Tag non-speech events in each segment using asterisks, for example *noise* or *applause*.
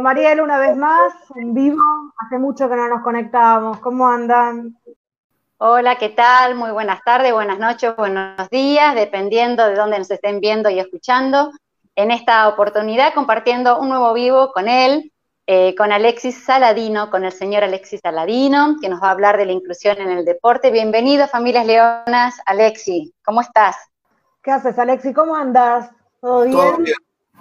Bueno, Mariel, una vez más, en vivo, hace mucho que no nos conectábamos. ¿Cómo andan? Hola, ¿qué tal? Muy buenas tardes, buenas noches, buenos días, dependiendo de dónde nos estén viendo y escuchando. En esta oportunidad compartiendo un nuevo vivo con él, eh, con Alexis Saladino, con el señor Alexis Saladino, que nos va a hablar de la inclusión en el deporte. Bienvenido, familias leonas. Alexis, ¿cómo estás? ¿Qué haces, Alexis? ¿Cómo andas? ¿Todo bien? Todo bien.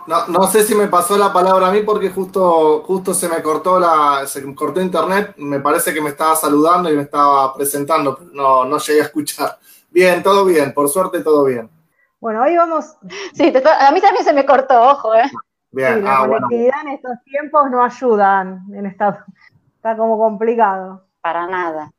No, no, sé si me pasó la palabra a mí porque justo, justo se me cortó la, se me cortó internet. Me parece que me estaba saludando y me estaba presentando, pero no, no llegué a escuchar. Bien, todo bien, por suerte todo bien. Bueno, hoy vamos. Sí, te, a mí también se me cortó, ojo, ¿eh? Bien, sí, la ah, conectividad bueno. en estos tiempos no ayudan, en esta, está como complicado. Para nada.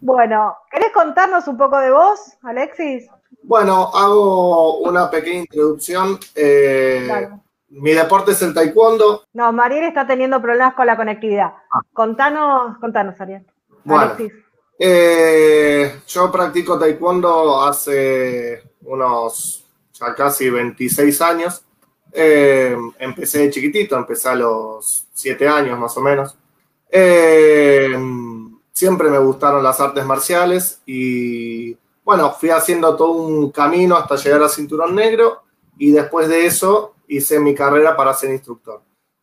Bueno, ¿querés contarnos un poco de vos, Alexis? Bueno, hago una pequeña introducción. Eh, claro. Mi deporte es el taekwondo. No, Mariel está teniendo problemas con la conectividad. Ah. Contanos, contanos, Ariel. Bueno, eh, yo practico taekwondo hace unos ya casi 26 años. Eh, empecé de chiquitito, empecé a los 7 años más o menos. Eh, siempre me gustaron las artes marciales y bueno, fui haciendo todo un camino hasta llegar al cinturón negro y después de eso hice mi carrera para ser instructor.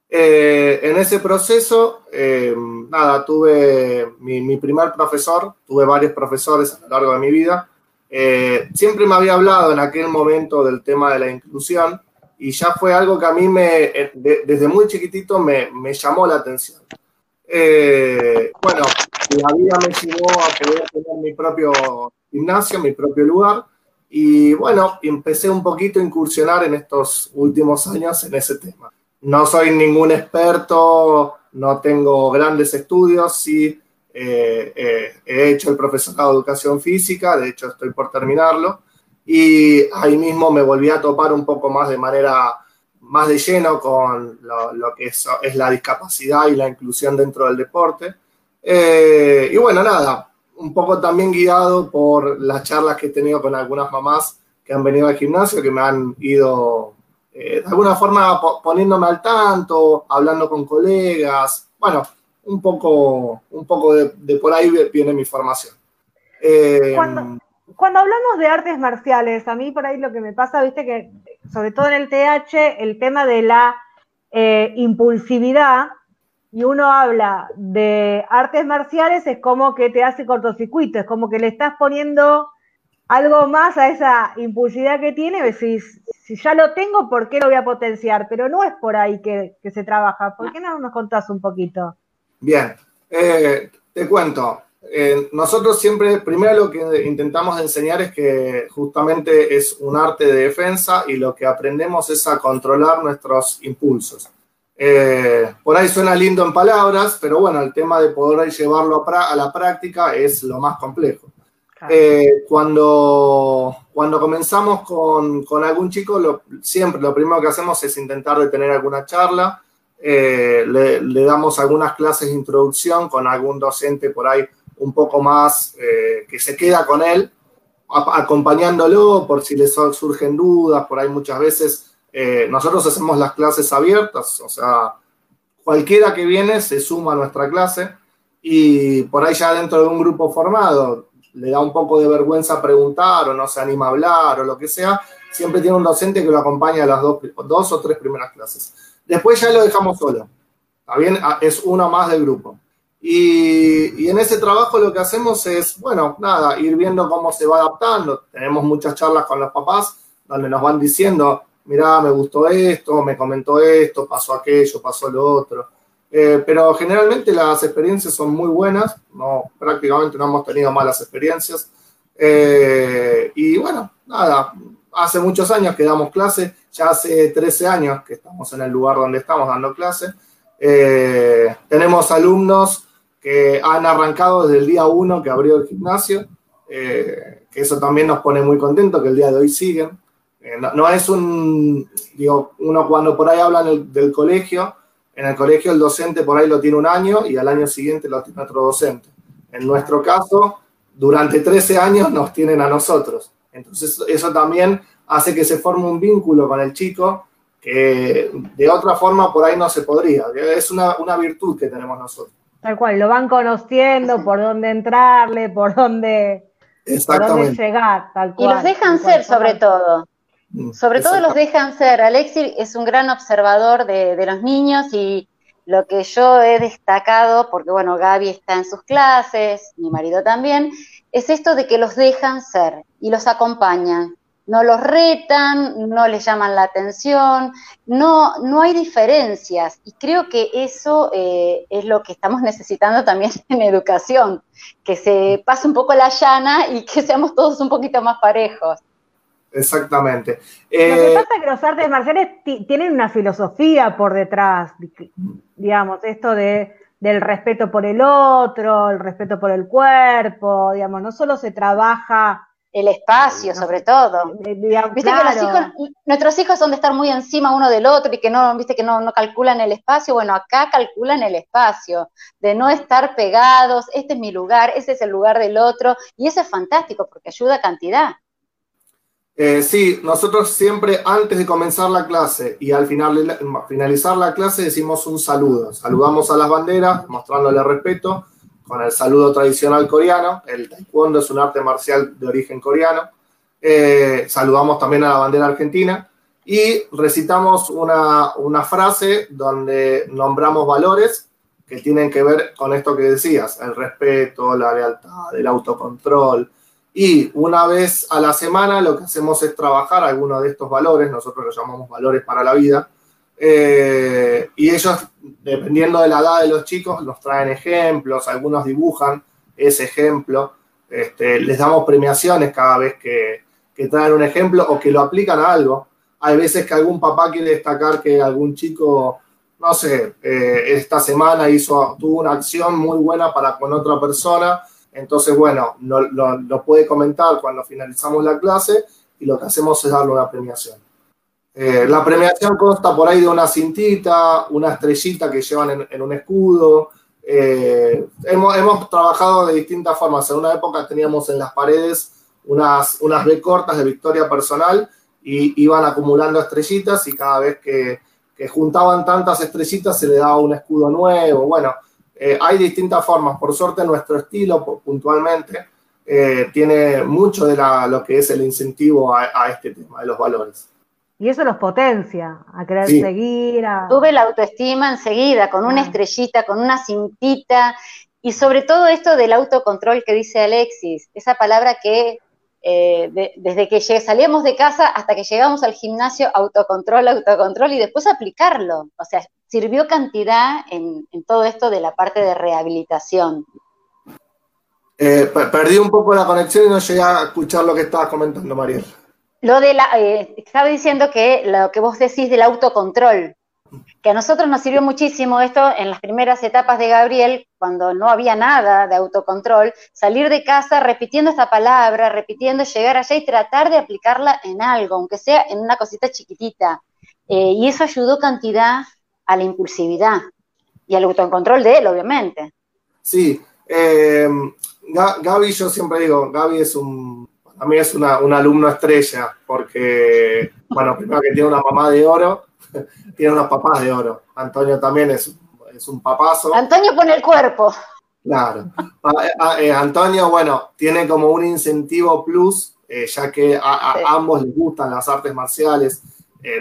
Eh, en ese proceso, eh, nada, tuve mi, mi, primer profesor, tuve varios profesores a lo largo de mi vida. Eh, siempre me había hablado en aquel momento del tema de la inclusión y ya fue algo que a mí me, eh, de, desde muy chiquitito me, me llamó la atención. Eh, bueno, la vida me llevó a poder tener mi propio gimnasio, mi propio lugar. Y bueno, empecé un poquito a incursionar en estos últimos años en ese tema. No soy ningún experto, no tengo grandes estudios, sí eh, eh, he hecho el profesorado de educación física, de hecho estoy por terminarlo, y ahí mismo me volví a topar un poco más de manera más de lleno con lo, lo que es, es, la discapacidad y la inclusión dentro del deporte. Eh, y bueno, nada, un poco también guiado por las charlas que he tenido con algunas mamás que han venido al gimnasio, que me han ido eh, de alguna forma poniéndome al tanto, hablando con colegas, bueno, un poco, un poco de, de por ahí viene mi formación. Eh, cuando, cuando, hablamos de artes marciales, a mí por ahí lo que me pasa, viste que sobre todo en el TH, el tema de la eh, impulsividad, y uno habla de artes marciales, es como que te hace cortocircuito, es como que le estás poniendo algo más a esa impulsividad que tiene, decís, si ya lo tengo, ¿por qué lo voy a potenciar? Pero no es por ahí que, se trabaja. ¿Por qué no nos contás un poquito? Bien, eh, te cuento. Eh, nosotros siempre, primero lo que intentamos enseñar es que justamente es un arte de defensa y lo que aprendemos es a controlar nuestros impulsos. Eh, por ahí suena lindo en palabras, pero bueno, el tema de poder llevarlo a, a la práctica es lo más complejo. Eh, cuando, cuando comenzamos con, con algún chico, lo, siempre lo primero que hacemos es intentar de tener alguna charla, eh, le, le, damos algunas clases de introducción con algún docente por ahí un poco más eh, que se queda con él, acompañándolo por si le surgen dudas, por ahí muchas veces eh, nosotros hacemos las clases abiertas, o sea, cualquiera que viene se suma a nuestra clase y por ahí ya dentro de un grupo formado le da un poco de vergüenza preguntar o no se anima a hablar o lo que sea, siempre tiene un docente que lo acompaña a las dos, dos o tres primeras clases. Después ya lo dejamos solo, ¿está bien? Ah, es uno más del grupo. Y, y, en ese trabajo lo que hacemos es, bueno, nada, ir viendo cómo se va adaptando. Tenemos muchas charlas con los papás donde nos van diciendo, mirá, me gustó esto, me comentó esto, pasó aquello, pasó lo otro. Eh, pero generalmente las experiencias son muy buenas, no, prácticamente no hemos tenido malas experiencias. Eh, y bueno, nada, hace muchos años que damos clase, ya hace 13 años que estamos en el lugar donde estamos dando clase. Eh, tenemos alumnos que han arrancado desde el día 1 que abrió el gimnasio, que eso también nos pone muy contentos, que el día de hoy siguen. Eh, no, no, es un, digo, uno cuando por ahí habla el, del colegio, en el colegio el docente por ahí lo tiene un año y al año siguiente lo tiene otro docente. En nuestro caso, durante 13 años nos tienen a nosotros. Entonces eso también hace que se forme un vínculo con el chico, que de otra forma por ahí no se podría. Es una, virtud que tenemos nosotros. Tal cual, lo van conociendo, por dónde entrarle, por dónde, llegar, tal cual. Y los dejan ser sobre todo. Mm, sobre todo los dejan ser. Alexi es un gran observador de, de los niños y lo que yo he destacado, porque bueno, Gaby está en sus clases, mi marido también, es esto de que los dejan ser y los acompañan. No los retan, no les llaman la atención, no, no hay diferencias. Y creo que eso eh, es lo que estamos necesitando también *laughs* en educación, que se pase un poco la llana y que seamos todos un poquito más parejos. Exactamente. Lo que eh, pasa es que los artes marciales tienen una filosofía por detrás, digamos, esto de, del respeto por el otro, el respeto por el cuerpo, digamos, no solo se trabaja... El espacio, sobre todo. Eh, viste que los hijos, nuestros hijos son de estar muy encima uno del otro y que no, viste que no, no calculan el espacio. Bueno, acá calculan el espacio, de no estar pegados, este es mi lugar, ese es el lugar del otro, y eso es fantástico porque ayuda a cantidad. Eh, sí, nosotros siempre antes de comenzar la clase y al final, finalizar la clase decimos un saludo. Saludamos a las banderas mostrándole respeto con el saludo tradicional coreano. El taekwondo es un arte marcial de origen coreano. Eh, saludamos también a la bandera argentina y recitamos una, una frase donde nombramos valores que tienen que ver con esto que decías, el respeto, la lealtad, el autocontrol, y una vez a la semana lo que hacemos es trabajar algunos de estos valores, nosotros los llamamos valores para la vida, eh, y ellos, dependiendo de la edad de los chicos, nos traen ejemplos, algunos dibujan ese ejemplo, este, les damos premiaciones cada vez que, traen un ejemplo o que lo aplican a algo. Hay veces que algún papá quiere destacar que algún chico, no sé, eh, esta semana hizo, tuvo una acción muy buena para con otra persona entonces, bueno, lo, puede comentar cuando finalizamos la clase y lo que hacemos es darle una premiación. Eh, la premiación consta por ahí de una cintita, una estrellita que llevan en, un escudo. Eh, hemos, trabajado de distintas formas. En una época teníamos en las paredes unas, unas B cortas de victoria personal y iban acumulando estrellitas y cada vez que juntaban tantas estrellitas se le daba un escudo nuevo. Bueno, eh, hay distintas formas. Por suerte, nuestro estilo, puntualmente, eh, tiene mucho de lo que es el incentivo a, este tema, de los valores. Y eso los potencia, a querer seguir. A... Tuve la autoestima enseguida, con una ah. estrellita, con una cintita, y sobre todo esto del autocontrol que dice Alexis, esa palabra que eh, desde que salíamos de casa hasta que llegamos al gimnasio, autocontrol, autocontrol, y después aplicarlo. O sea, sirvió cantidad en, todo esto de la parte de rehabilitación. Eh, perdí un poco la conexión y no llegué a escuchar lo que estabas comentando, Mariel. Lo de la, eh, estaba diciendo que lo que vos decís del autocontrol, que a nosotros nos sirvió muchísimo esto en las primeras etapas de Gabriel, cuando no había nada de autocontrol, salir de casa repitiendo esta palabra, repitiendo, llegar allá y tratar de aplicarla en algo, aunque sea en una cosita chiquitita. Eh, y eso ayudó cantidad a la impulsividad y al autocontrol de él, obviamente. Sí, eh, Gaby, yo siempre digo, Gaby es un, a mí es una, un alumno estrella, porque, bueno, primero que tiene una mamá de oro, *laughs* tiene unos papás de oro. Antonio también es, es un papazo. Antonio pone el cuerpo. Claro. Eh, Antonio, bueno, tiene como un incentivo plus, eh, ya que a, ambos les gustan las artes marciales.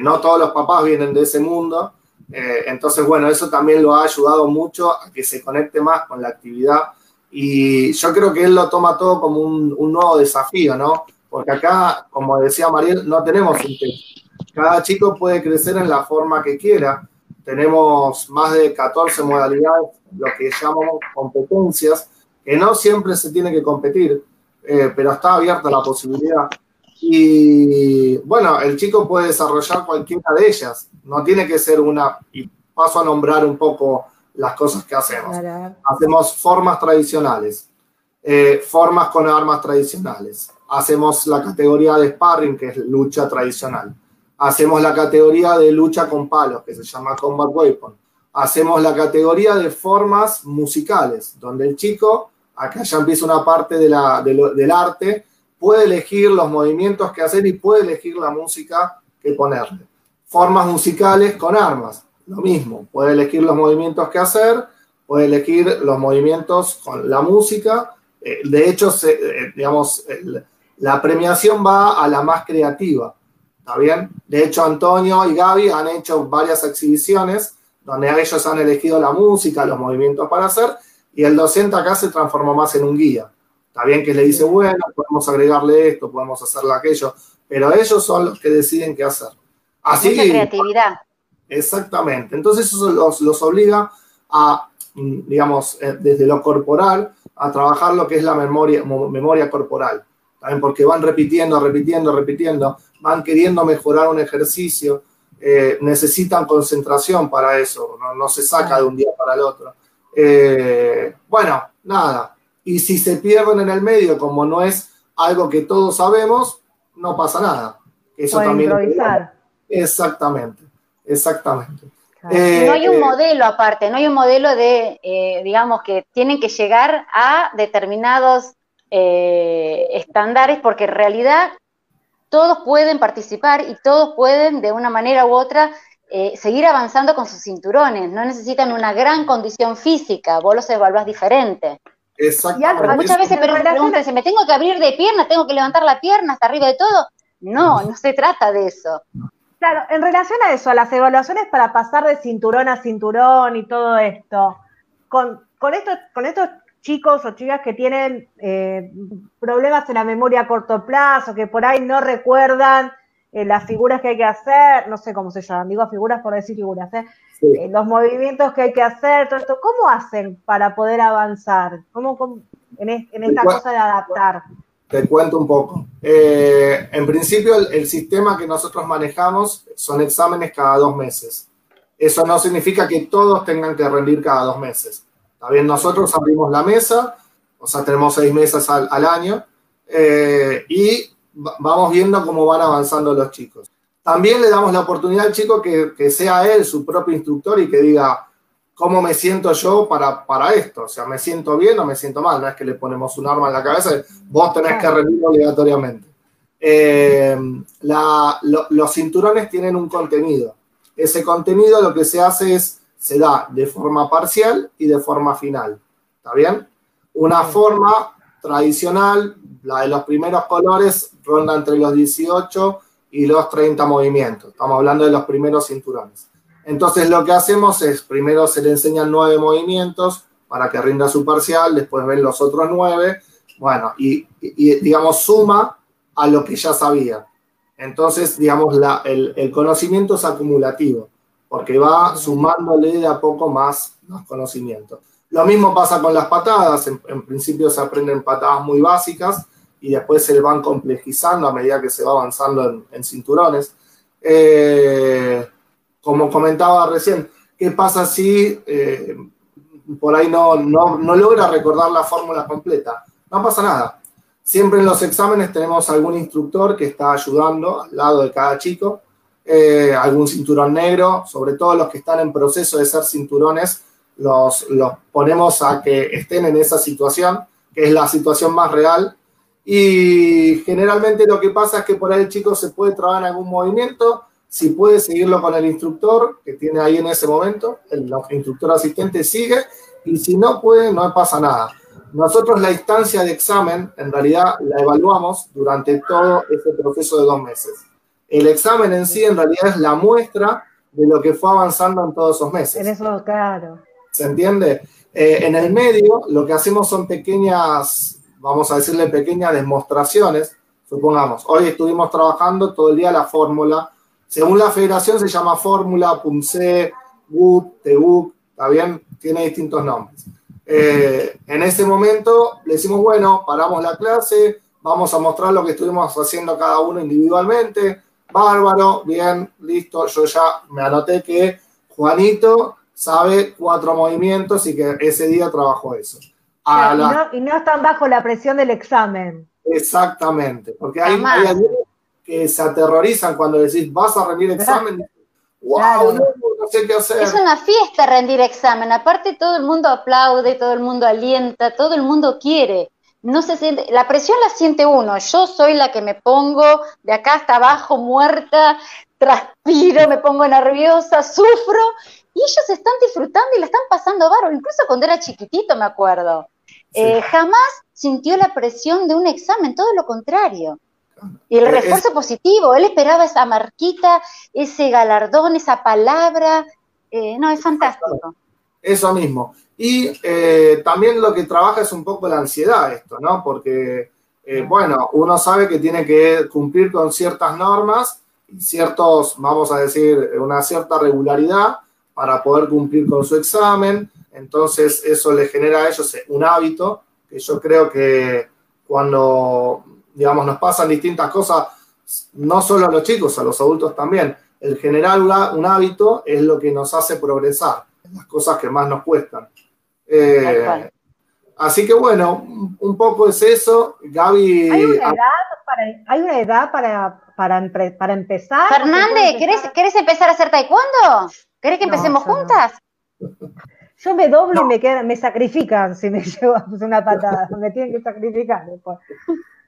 no todos los papás vienen de ese mundo, eh, entonces, bueno, eso también lo ha ayudado mucho a que se conecte más con la actividad y yo creo que él lo toma todo como un, nuevo desafío, ¿no? Porque acá, como decía Mariel, no tenemos un texto. Cada chico puede crecer en la forma que quiera. Tenemos más de 14 modalidades, lo que llamamos competencias, que no siempre se tiene que competir, eh, pero está abierta la posibilidad. Y bueno, el chico puede desarrollar cualquiera de ellas, no tiene que ser una, y paso a nombrar un poco las cosas que hacemos. Hacemos formas tradicionales, eh, formas con armas tradicionales, hacemos la categoría de sparring, que es lucha tradicional, hacemos la categoría de lucha con palos, que se llama combat weapon, hacemos la categoría de formas musicales, donde el chico, acá ya empieza una parte de la, del arte, puede elegir los movimientos que hacer y puede elegir la música que ponerle. Formas musicales con armas, lo mismo, puede elegir los movimientos que hacer, puede elegir los movimientos con la música. Eh, de hecho, eh, digamos, la premiación va a la más creativa. ¿Está bien? De hecho, Antonio y Gaby han hecho varias exhibiciones donde ellos han elegido la música, los movimientos para hacer, y el docente acá se transformó más en un guía. Está bien que le dice, bueno, podemos agregarle esto, podemos hacerle aquello, pero ellos son los que deciden qué hacer. Así Mucha creatividad. Exactamente. Entonces eso los, los obliga a, digamos, eh, desde lo corporal, a trabajar lo que es la memoria, memoria corporal. ¿También? Porque van repitiendo, repitiendo, repitiendo, van queriendo mejorar un ejercicio, eh, necesitan concentración para eso, no, se saca de un día para el otro. Eh, bueno, nada. Y si se pierden en el medio, como no es algo que todos sabemos, no pasa nada. Eso también. Improvisar. Exactamente, exactamente. Eh, no hay un modelo aparte, no hay un modelo de, digamos, que tienen que llegar a determinados estándares, porque en realidad todos pueden participar y todos pueden, de una manera u otra, eh, seguir avanzando con sus cinturones. No necesitan una gran condición física, vos los evaluás diferente. Exacto. muchas veces pero preguntan, ¿me tengo que abrir de piernas? ¿Tengo que levantar la pierna hasta arriba de todo? No, no se trata de eso. Claro, en relación a eso, a las evaluaciones para pasar de cinturón a cinturón y todo esto, con, con, esto, con estos chicos o chicas que tienen eh, problemas en la memoria a corto plazo, que por ahí no recuerdan eh, las figuras que hay que hacer, no sé cómo se llaman, digo figuras por decir figuras, ¿eh? los movimientos que hay que hacer, todo esto, ¿cómo hacen para poder avanzar? ¿Cómo, en, esta cosa de adaptar? Te cuento un poco. en principio, el sistema que nosotros manejamos son exámenes cada dos meses. Eso no significa que todos tengan que rendir cada dos meses bien, nosotros abrimos la mesa, o sea, tenemos seis mesas al, año, eh, y vamos viendo cómo van avanzando los chicos. También le damos la oportunidad al chico que, que, sea él su propio instructor y que diga cómo me siento yo para, para esto. O sea, me siento bien o me siento mal. No es que le ponemos un arma en la cabeza y vos tenés que rendir obligatoriamente. Eh, los cinturones tienen un contenido. Ese contenido lo que se hace es se da de forma parcial y de forma final. ¿Está bien? Una forma tradicional, la de los primeros colores, ronda entre los 18 y los 30 movimientos. Estamos hablando de los primeros cinturones. Entonces lo que hacemos es, primero se le enseñan nueve movimientos para que rinda su parcial, después ven los otros nueve, bueno, y, digamos suma a lo que ya sabía. Entonces, digamos, la, el, conocimiento es acumulativo porque va sumándole de a poco más, más conocimiento. Lo mismo pasa con las patadas, en, principio se aprenden patadas muy básicas y después se van complejizando a medida que se va avanzando en, cinturones. Eh, como comentaba recién, ¿qué pasa si eh, por ahí no, no, no logra recordar la fórmula completa? No pasa nada. Siempre en los exámenes tenemos algún instructor que está ayudando al lado de cada chico eh, algún cinturón negro, sobre todo los que están en proceso de ser cinturones, los, los ponemos a que estén en esa situación, que es la situación más real. Y generalmente lo que pasa es que por ahí el chico se puede trabar en algún movimiento, si puede seguirlo con el instructor que tiene ahí en ese momento, el, instructor asistente sigue, y si no puede, no pasa nada. Nosotros la instancia de examen, en realidad, la evaluamos durante todo ese proceso de dos meses. El examen en sí en realidad es la muestra de lo que fue avanzando en todos esos meses. En eso, claro. ¿Se entiende? Eh, en el medio lo que hacemos son pequeñas, vamos a decirle pequeñas demostraciones. Supongamos, hoy estuvimos trabajando todo el día la fórmula. Según la federación se llama fórmula, PUMCE, WUP, TEUC, ¿está bien? Tiene distintos nombres. Eh, en ese momento le decimos, bueno, paramos la clase, vamos a mostrar lo que estuvimos haciendo cada uno individualmente, Bárbaro, bien, listo. Yo ya me anoté que Juanito sabe cuatro movimientos y que ese día trabajó eso. Y, no, están bajo la presión del examen. Exactamente, porque hay, hay que se aterrorizan cuando decís vas a rendir examen. ¡Wow! No, sé qué hacer. Es una fiesta rendir examen. Aparte, todo el mundo aplaude, todo el mundo alienta, todo el mundo quiere. no se siente, la presión la siente uno, yo soy la que me pongo de acá hasta abajo muerta, transpiro, me pongo nerviosa, sufro, y ellos están disfrutando y la están pasando bárbaro, incluso cuando era chiquitito me acuerdo. Eh, jamás sintió la presión de un examen, todo lo contrario. Y el eh, refuerzo positivo, él esperaba esa marquita, ese galardón, esa palabra. Eh, no, es fantástico. Eso mismo. Y también lo que trabaja es un poco la ansiedad esto, ¿no? Porque, bueno, uno sabe que tiene que cumplir con ciertas normas y ciertos, vamos a decir, una cierta regularidad para poder cumplir con su examen. Entonces eso le genera a ellos un hábito que yo creo que cuando, digamos, nos pasan distintas cosas, no solo a los chicos, a los adultos también, el generar un hábito es lo que nos hace progresar, las cosas que más nos cuestan. Eh, así que bueno, un poco es eso. Gaby. ¿Hay una edad para, hay una edad para, para, empezar? Fernández, ¿querés, empezar a hacer taekwondo? ¿Querés que empecemos juntas? *laughs* Yo me doblo y me quedan, me sacrifican si me *laughs* llevo una patada, *laughs* me tienen que sacrificar después.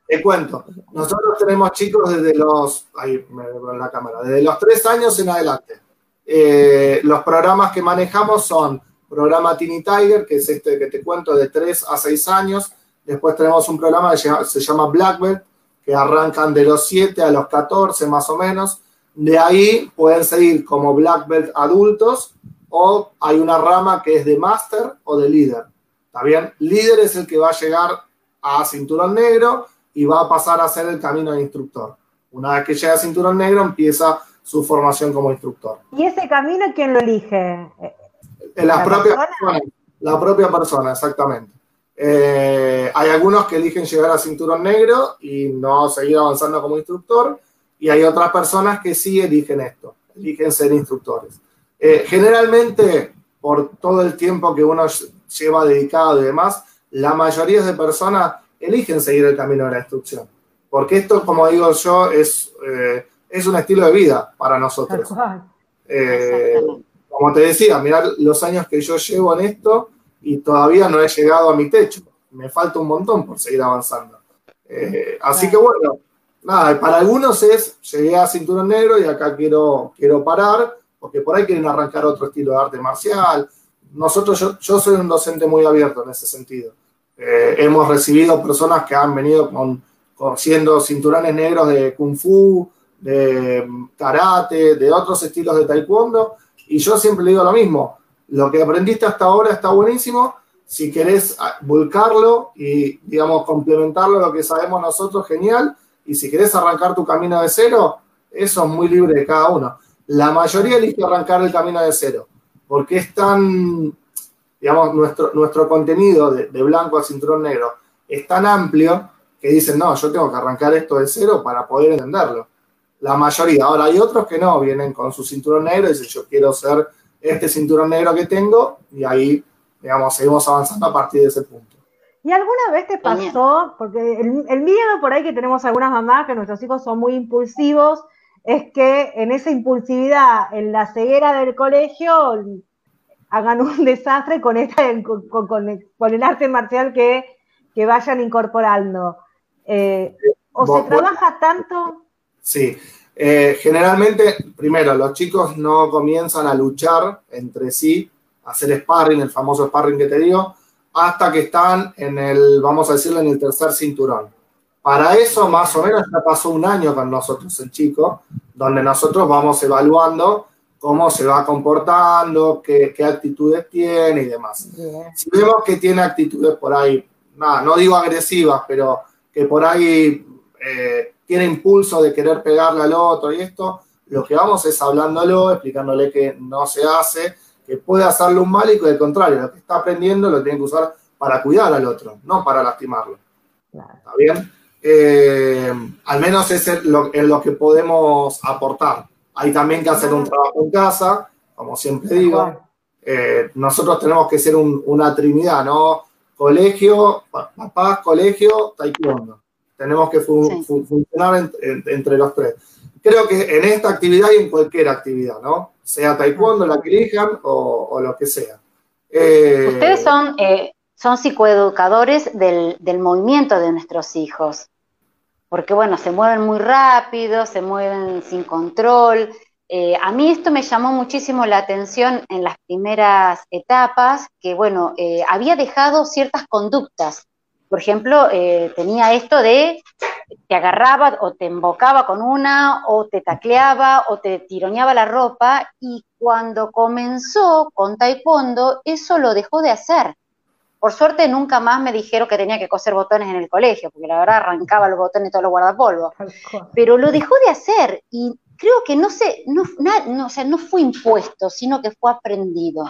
Te cuento, nosotros tenemos chicos desde los, ahí me veo la cámara, desde los tres años en adelante. Eh, los programas que manejamos son programa Teeny Tiger, que es este que te cuento de tres a seis años. Después tenemos un programa que se llama Blackbelt, que arrancan de los 7 a los 14 más o menos. De ahí pueden seguir como Black Belt adultos o hay una rama que es de Master o de Líder. ¿Está bien? Líder es el que va a llegar a cinturón negro y va a pasar a ser el camino de instructor. Una vez que llega a cinturón negro empieza su formación como instructor. ¿Y ese camino quién lo elige? La, ¿La propia persona? La propia persona, exactamente. Eh, hay algunos que eligen llegar a cinturón negro y no seguir avanzando como instructor, y hay otras personas que sí eligen esto, eligen ser instructores. Eh, generalmente, por todo el tiempo que uno lleva dedicado y demás, la mayoría de personas eligen seguir el camino de la instrucción, porque esto, como digo yo, es, eh, es un estilo de vida para nosotros. como te decía, mirar los años que yo llevo en esto, y todavía no he llegado a mi techo. Me falta un montón por seguir avanzando. Eh, así que bueno, nada, para algunos es, llegué a cinturón negro y acá quiero, quiero parar, porque por ahí quieren arrancar otro estilo de arte marcial. Nosotros, yo, soy un docente muy abierto en ese sentido. Eh, hemos recibido personas que han venido con, siendo cinturones negros de kung fu, de karate, de otros estilos de taekwondo, y yo siempre digo lo mismo, lo que aprendiste hasta ahora está buenísimo. Si querés ah, volcarlo y, digamos, complementarlo a lo que sabemos nosotros, genial. Y si querés arrancar tu camino de cero, eso es muy libre de cada uno. La mayoría elige arrancar el camino de cero, porque es tan, digamos, nuestro, nuestro contenido de, de blanco a cinturón negro es tan amplio que dicen, no, yo tengo que arrancar esto de cero para poder entenderlo. La mayoría. Ahora hay otros que no, vienen con su cinturón negro y dicen, yo quiero ser este cinturón negro que tengo y ahí, digamos, seguimos avanzando a partir de ese punto. ¿Y alguna vez te pasó, porque el, miedo por ahí que tenemos algunas mamás, que nuestros hijos son muy impulsivos, es que en esa impulsividad, en la ceguera del colegio, hagan un *laughs* desastre con, esta, con, el arte marcial que, vayan incorporando. Eh, ¿O se trabaja tanto? Sí, eh, generalmente, primero, los chicos no comienzan a luchar entre sí, a hacer sparring, el famoso sparring que te digo, hasta que están en el, vamos a decirlo, en el tercer cinturón. Para eso, más o menos, ya pasó un año con nosotros el chico, donde nosotros vamos evaluando cómo se va comportando, qué, actitudes tiene y demás. Si vemos que tiene actitudes por ahí, nada, no digo agresivas, pero que por ahí eh, tiene impulso de querer pegarle al otro y esto, lo que vamos es hablándolo, explicándole que no se hace, que puede hacerle un mal y que al contrario, lo que está aprendiendo lo tiene que usar para cuidar al otro, no para lastimarlo. ¿Está bien? Eh, al menos es lo, en lo que podemos aportar. Hay también que hacer un trabajo en casa, como siempre digo. Eh, nosotros tenemos que ser una trinidad, ¿no? Colegio, papás, colegio, taekwondo. Tenemos que funcionar entre los tres. Creo que en esta actividad y en cualquier actividad, ¿no? Sea taekwondo, la que elijan o, lo que sea. Eh, Ustedes son, eh, son psicoeducadores del, movimiento de nuestros hijos. Porque bueno, se mueven muy rápido, se mueven sin control, eh, a mí esto me llamó muchísimo la atención en las primeras etapas, que bueno, eh, había dejado ciertas conductas. Por ejemplo, eh, tenía esto de te agarraba o te embocaba con una, o te tacleaba, o te tironeaba la ropa, y cuando comenzó con taekwondo, eso lo dejó de hacer. Por suerte nunca más me dijeron que tenía que coser botones en el colegio, porque la verdad arrancaba los botones y todo los guardapolvo. Pero lo dejó de hacer y creo que no se, no, no, o sea, no fue impuesto, sino que fue aprendido.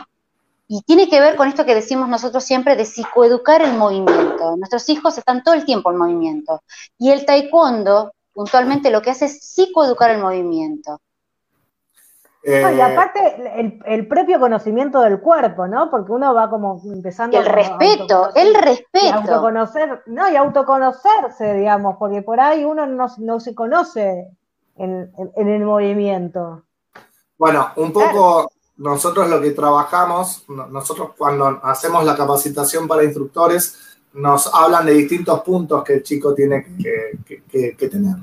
Y tiene que ver con esto que decimos nosotros siempre de psicoeducar el movimiento. Nuestros hijos están todo el tiempo en movimiento. Y el taekwondo, puntualmente, lo que hace es psicoeducar el movimiento. Y eh, aparte el, propio conocimiento del cuerpo, ¿no? Porque uno va como empezando. el respeto, el respeto. Y autoconocer, no, y autoconocerse, digamos, porque por ahí uno no, no se conoce en, el movimiento. Bueno, un poco nosotros lo que trabajamos, nosotros cuando hacemos la capacitación para instructores, nos hablan de distintos puntos que el chico tiene que, tener.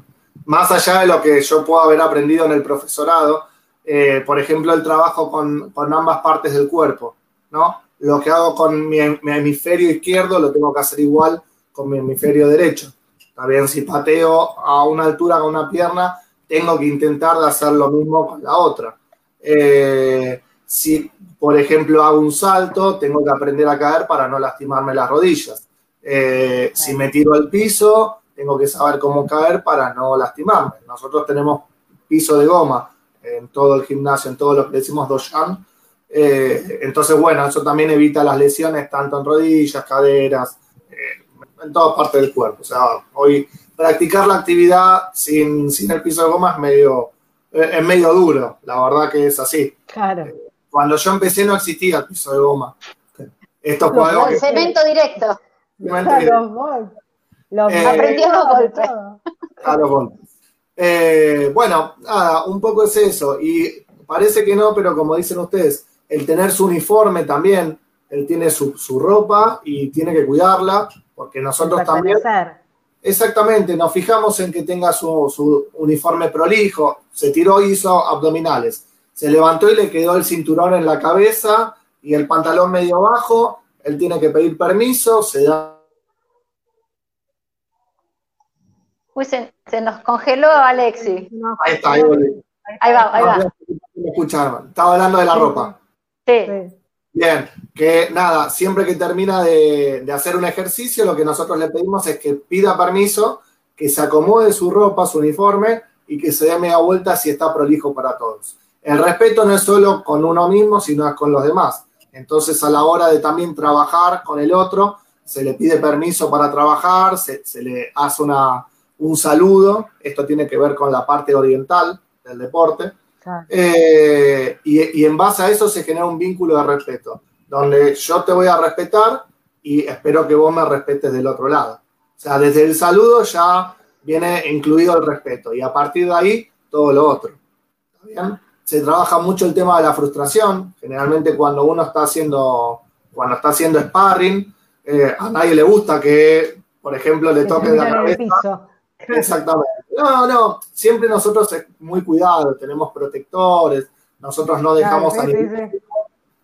Más allá de lo que yo puedo haber aprendido en el profesorado, eh, por ejemplo, el trabajo con, ambas partes del cuerpo, ¿no? Lo que hago con mi, mi, hemisferio izquierdo lo tengo que hacer igual con mi hemisferio derecho. También si pateo a una altura con una pierna, tengo que intentar hacer lo mismo con la otra. Eh, si, por ejemplo, hago un salto, tengo que aprender a caer para no lastimarme las rodillas. Eh, si me tiro al piso, tengo que saber cómo caer para no lastimarme. Nosotros tenemos piso de goma en todo el gimnasio, en todo lo que decimos doshan. Eh, entonces, bueno, eso también evita las lesiones tanto en rodillas, caderas, en toda parte del cuerpo. O sea, hoy practicar la actividad sin, el piso de goma es medio, es medio duro, la verdad que es así. Claro. Cuando yo empecé no existía el piso de goma. Esto fue algo Cemento directo. Cemento directo. Los eh, aprendió los golpes. Claro, eh, bueno, nada, un poco es eso. Y parece que no, pero como dicen ustedes, el tener su uniforme también, él tiene su, su ropa y tiene que cuidarla, porque nosotros también Exactamente, nos fijamos en que tenga su, uniforme prolijo, se tiró y hizo abdominales, se levantó y le quedó el cinturón en la cabeza y el pantalón medio bajo, él tiene que pedir permiso, se da... Uy, se, nos congeló Alexi. Ahí está, ahí, ahí va, ahí va. Estaba hablando de la ropa. sí. Bien, que nada, siempre que termina de, hacer un ejercicio, lo que nosotros le pedimos es que pida permiso, que se acomode su ropa, su uniforme y que se dé media vuelta si está prolijo para todos. El respeto no es solo con uno mismo, sino con los demás. Entonces, a la hora de también trabajar con el otro, se le pide permiso para trabajar, se, le hace una, un saludo. Esto tiene que ver con la parte oriental del deporte eh, y, en base a eso se genera un vínculo de respeto, donde yo te voy a respetar y espero que vos me respetes del otro lado. O sea, desde el saludo ya viene incluido el respeto y a partir de ahí todo lo otro. Se trabaja mucho el tema de la frustración. Generalmente cuando uno está haciendo, cuando está haciendo sparring, eh, a nadie le gusta que, por ejemplo, le toque la cabeza. Exactamente. No, no, siempre nosotros es muy cuidado, tenemos protectores, nosotros no dejamos a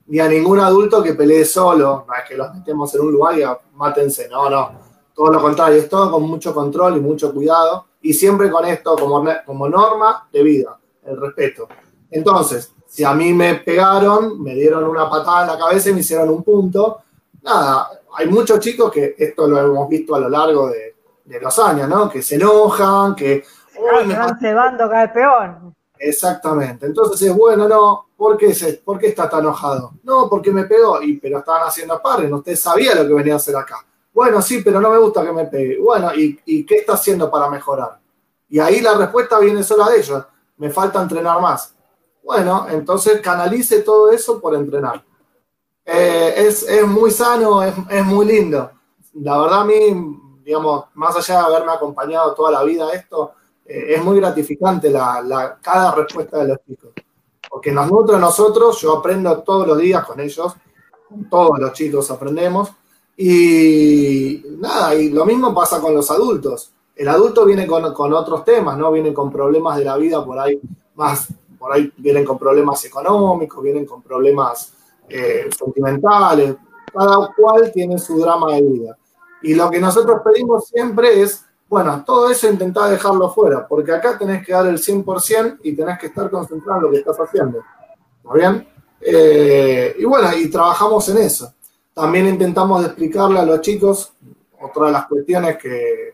ni a ningún adulto que pelee solo, no es que los metemos en un lugar y mátense, no, no, todo lo contrario, es todo con mucho control y mucho cuidado y siempre con esto como, como norma de vida, el respeto. Entonces, si a mí me pegaron, me dieron una patada en la cabeza y me hicieron un punto, nada, hay muchos chicos que esto lo hemos visto a lo largo de, de los años, ¿no? Que se enojan, que... Uy, me van cebando cada peón. Exactamente. Entonces es bueno, no, ¿por qué, se, ¿por qué está tan enojado? No, porque me pegó, y, pero estaban haciendo no usted sabía lo que venía a hacer acá. Bueno, sí, pero no me gusta que me pegue. Bueno, ¿y, ¿y qué está haciendo para mejorar? Y ahí la respuesta viene sola de ellos. Me falta entrenar más. Bueno, entonces canalice todo eso por entrenar. Eh, es, es, muy sano, es, es muy lindo. La verdad a mí digamos, más allá de haberme acompañado toda la vida esto, eh, es muy gratificante la, cada respuesta de los chicos. Porque nos nutre a nosotros, yo aprendo todos los días con ellos, con todos los chicos aprendemos, Y nada, y lo mismo pasa con los adultos. El adulto viene con, otros temas, ¿no? Viene con problemas de la vida por ahí más, por ahí vienen con problemas económicos, vienen con problemas eh, sentimentales, cada cual tiene su drama de vida. Y lo que nosotros pedimos siempre es, bueno, todo eso intentar dejarlo fuera, porque acá tenés que dar el 100% y tenés que estar concentrado en lo que estás haciendo. ¿Está bien? Eh, y bueno, y trabajamos en eso. También intentamos explicarle a los chicos, otra de las cuestiones que,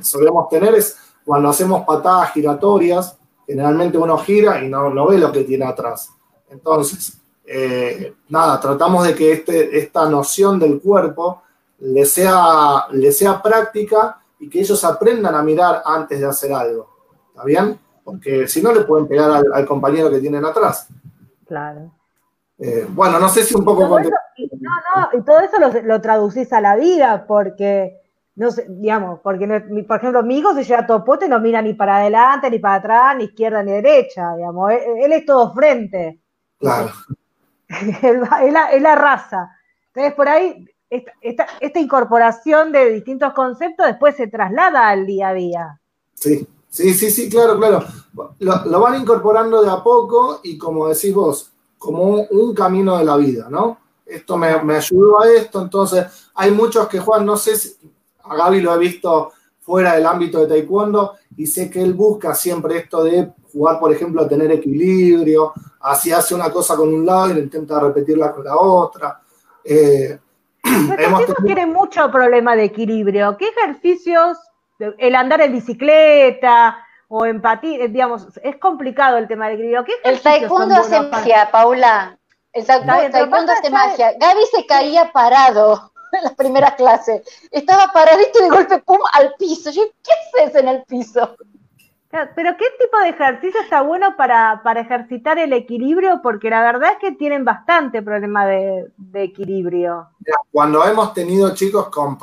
solemos tener es cuando hacemos patadas giratorias, generalmente uno gira y no, no ve lo que tiene atrás. Entonces, eh, nada, tratamos de que este, esta noción del cuerpo le sea, le sea práctica y que ellos aprendan a mirar antes de hacer algo. ¿Está bien? Porque si no le pueden pegar al, compañero que tienen atrás. Claro. Eh, bueno, no sé si un poco... no, no, y todo eso lo, traducís a la vida, porque, no sé, digamos, porque, por ejemplo, mi hijo se lleva topote y no mira ni para adelante, ni para atrás, ni izquierda, ni derecha, digamos, él, es todo frente. Claro. es, la, raza. Entonces, por ahí, esta, incorporación de distintos conceptos después se traslada al día a día. Sí, sí, sí, sí, claro, claro. Lo, van incorporando de a poco y como decís vos, como un, camino de la vida, ¿no? Esto me, ayudó a esto, entonces hay muchos que Juan, no sé si a Gaby lo he visto fuera del ámbito de taekwondo y sé que él busca siempre esto de jugar, por ejemplo, a tener equilibrio, así hace una cosa con un lado y intenta repetirla con la otra. Eh, hemos tiene mucho problema de equilibrio. ¿Qué ejercicios, el andar en bicicleta o en eh, digamos, es complicado el tema del equilibrio? el taekwondo hace magia, Paula. El taekwondo hace magia. Gaby se caía parado *laughs* en la primera clase. Estaba paradito y de golpe, pum, al piso. Yo, ¿qué haces en el piso? Pero ¿qué tipo de ejercicio está bueno para, ejercitar el equilibrio? Porque la verdad es que tienen bastante problema de, equilibrio. Cuando hemos tenido chicos con,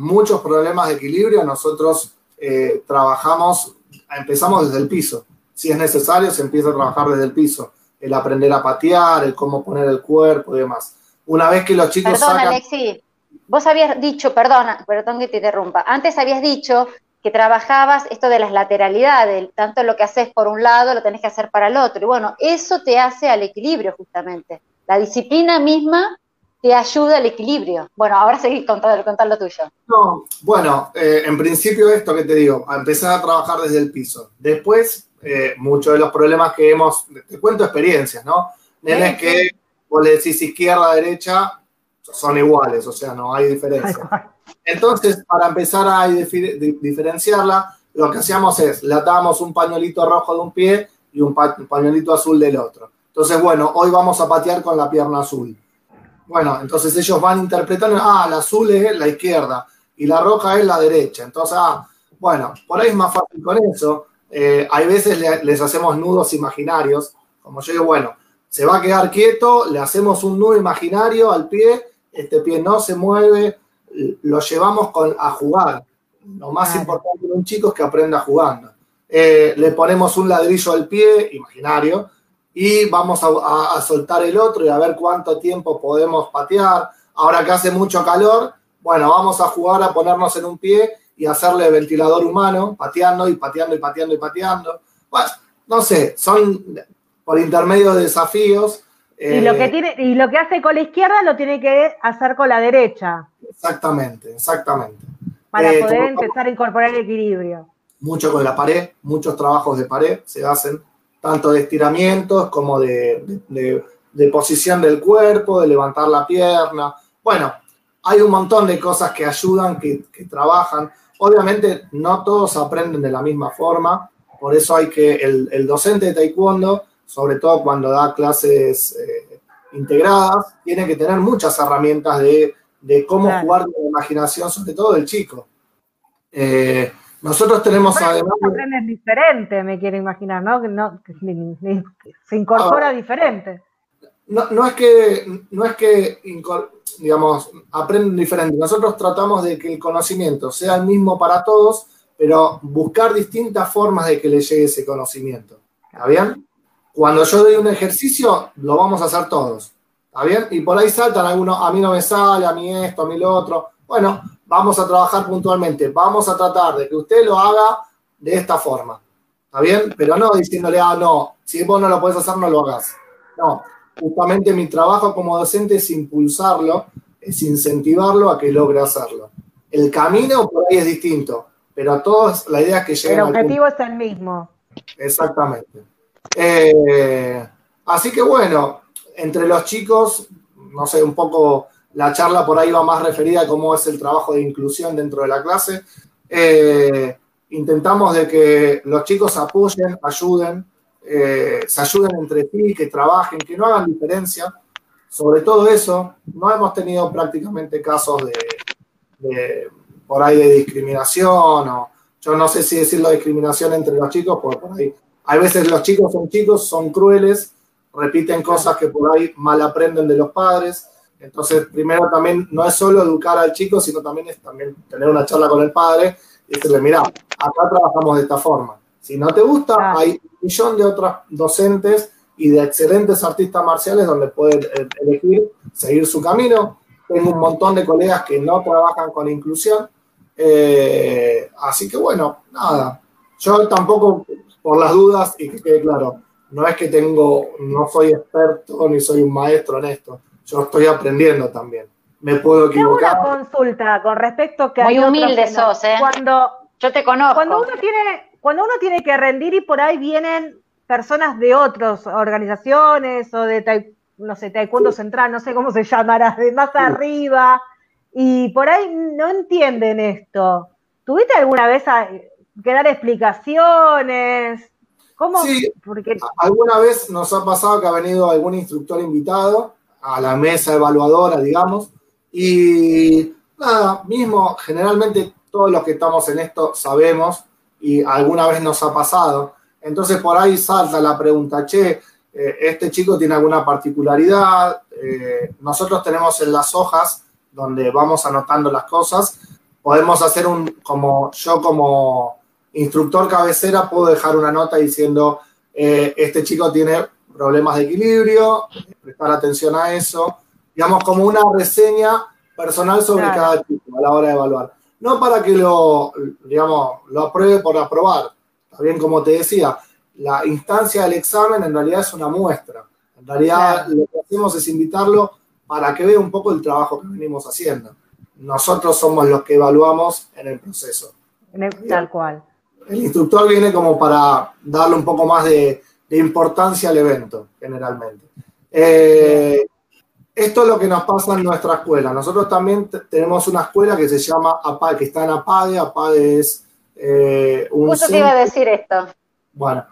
muchos problemas de equilibrio, nosotros eh, trabajamos, empezamos desde el piso. Si es necesario, se empieza a trabajar desde el piso. El aprender a patear, el cómo poner el cuerpo y demás. Una vez que los chicos Perdón, Alexi, vos habías dicho, perdona, perdón que te interrumpa, antes habías dicho que trabajabas esto de las lateralidades, tanto lo que haces por un lado lo tenés que hacer para el otro. Y bueno, eso te hace al equilibrio justamente. La disciplina misma te ayuda al equilibrio. Bueno, ahora seguís contando, contar lo tuyo. No, bueno, eh, en principio esto que te digo, empezar a trabajar desde el piso. Después, eh, muchos de los problemas que hemos, te cuento experiencias, ¿no? Nenes que vos le decís izquierda, derecha, son iguales, o sea, no hay diferencia. Entonces, para empezar a diferenciarla, lo que hacíamos es, le atábamos un pañuelito rojo de un pie y un, pañuelito azul del otro. Entonces, bueno, hoy vamos a patear con la pierna azul. Bueno, entonces ellos van interpretando, ah, la azul es la izquierda y la roja es la derecha. Entonces, ah, bueno, por ahí es más fácil con eso. Eh, hay veces les hacemos nudos imaginarios, como yo digo, bueno, se va a quedar quieto, le hacemos un nudo imaginario al pie, este pie no se mueve, lo llevamos con, a jugar. Lo más importante de un chico es que aprenda jugando. Eh, le ponemos un ladrillo al pie, imaginario, y vamos a, soltar el otro y a ver cuánto tiempo podemos patear. Ahora que hace mucho calor, bueno, vamos a jugar a ponernos en un pie y hacerle ventilador humano, pateando y pateando y pateando y pateando. Bueno, no sé, son por intermedio de desafíos y, lo que eh, tiene, y lo que hace con la izquierda lo tiene que hacer con la derecha. Exactamente, exactamente. Para eh, poder empezar a incorporar el equilibrio. Mucho con la pared, muchos trabajos de pared se hacen, tanto de estiramientos como de, posición del cuerpo, de levantar la pierna. Bueno, hay un montón de cosas que ayudan, que, trabajan. Obviamente no todos aprenden de la misma forma, por eso hay que el, el docente de taekwondo sobre todo cuando da clases eh, integradas, tiene que tener muchas herramientas de, cómo jugar con la imaginación, sobre todo del chico. Eh, nosotros tenemos además... Es diferente, me quiero imaginar, ¿no? se incorpora ah. diferente. No, es que, no es que, digamos, aprenden diferente. Nosotros tratamos de que el conocimiento sea el mismo para todos, pero buscar distintas formas de que le llegue ese conocimiento. ¿Está bien? Cuando yo doy un ejercicio, lo vamos a hacer todos. ¿Está bien? Y por ahí saltan algunos, a mí no me sale, a mí esto, a mí lo otro. Bueno, vamos a trabajar puntualmente, vamos a tratar de que usted lo haga de esta forma. ¿Está bien? Pero no diciéndole, ah, no, si vos no lo puedes hacer, no lo hagas. No, justamente mi trabajo como docente es impulsarlo, es incentivarlo a que logre hacerlo. El camino por ahí es distinto, pero a todos la idea es que lleguen El objetivo es el mismo. Exactamente. Eh, así que bueno, entre los chicos, no sé, un poco la charla por ahí va más referida a cómo es el trabajo de inclusión dentro de la clase. Eh, intentamos de que los chicos apoyen, ayuden, eh, se ayuden entre sí, que trabajen, que no hagan diferencia. Sobre todo eso, no hemos tenido prácticamente casos de, por ahí de discriminación o yo no sé si decirlo discriminación entre los chicos, porque por ahí hay veces los chicos son chicos, son crueles, repiten cosas que por ahí mal aprenden de los padres. Entonces, primero también no es solo educar al chico, sino también es también tener una charla con el padre y decirle, mira, acá trabajamos de esta forma. Si no te gusta, hay un millón de otros docentes y de excelentes artistas marciales donde pueden eh, elegir seguir su camino. Tengo un montón de colegas que no trabajan con inclusión. Eh, así que bueno, nada. Yo tampoco, por las dudas, y que quede claro, no es que tengo, no soy experto ni soy un maestro en esto. Yo estoy aprendiendo también. Me puedo equivocar. Tengo una consulta con respecto a que Muy humilde sos, ¿eh? Cuando, Yo te conozco. Cuando uno tiene, cuando uno tiene que rendir y por ahí vienen personas de otras organizaciones o de, no sé, Taekwondo Central, no sé cómo se llamará, de más arriba, y por ahí no entienden esto. ¿Tuviste alguna vez que dar explicaciones? ¿Cómo? Sí, Porque... alguna vez nos ha pasado que ha venido algún instructor invitado a la mesa evaluadora, digamos, y nada, mismo, generalmente todos los que estamos en esto sabemos y alguna vez nos ha pasado. Entonces por ahí salta la pregunta, che, eh, este chico tiene alguna particularidad, eh, nosotros tenemos en las hojas donde vamos anotando las cosas, podemos hacer un, como yo como instructor cabecera puedo dejar una nota diciendo, eh, este chico tiene problemas de equilibrio, prestar atención a eso, digamos como una reseña personal sobre cada chico a la hora de evaluar. No para que lo, digamos, lo apruebe por aprobar. También como te decía, la instancia del examen en realidad es una muestra. En realidad lo que hacemos es invitarlo para que vea un poco el trabajo que venimos haciendo. Nosotros somos los que evaluamos en el proceso. Tal cual. El instructor viene como para darle un poco más de, importancia al evento, generalmente. Eh, esto es lo que nos pasa en nuestra escuela. Nosotros también tenemos una escuela que se llama APADE, que está en APADE. APADE es eh, un. Justo te iba a decir esto. Bueno,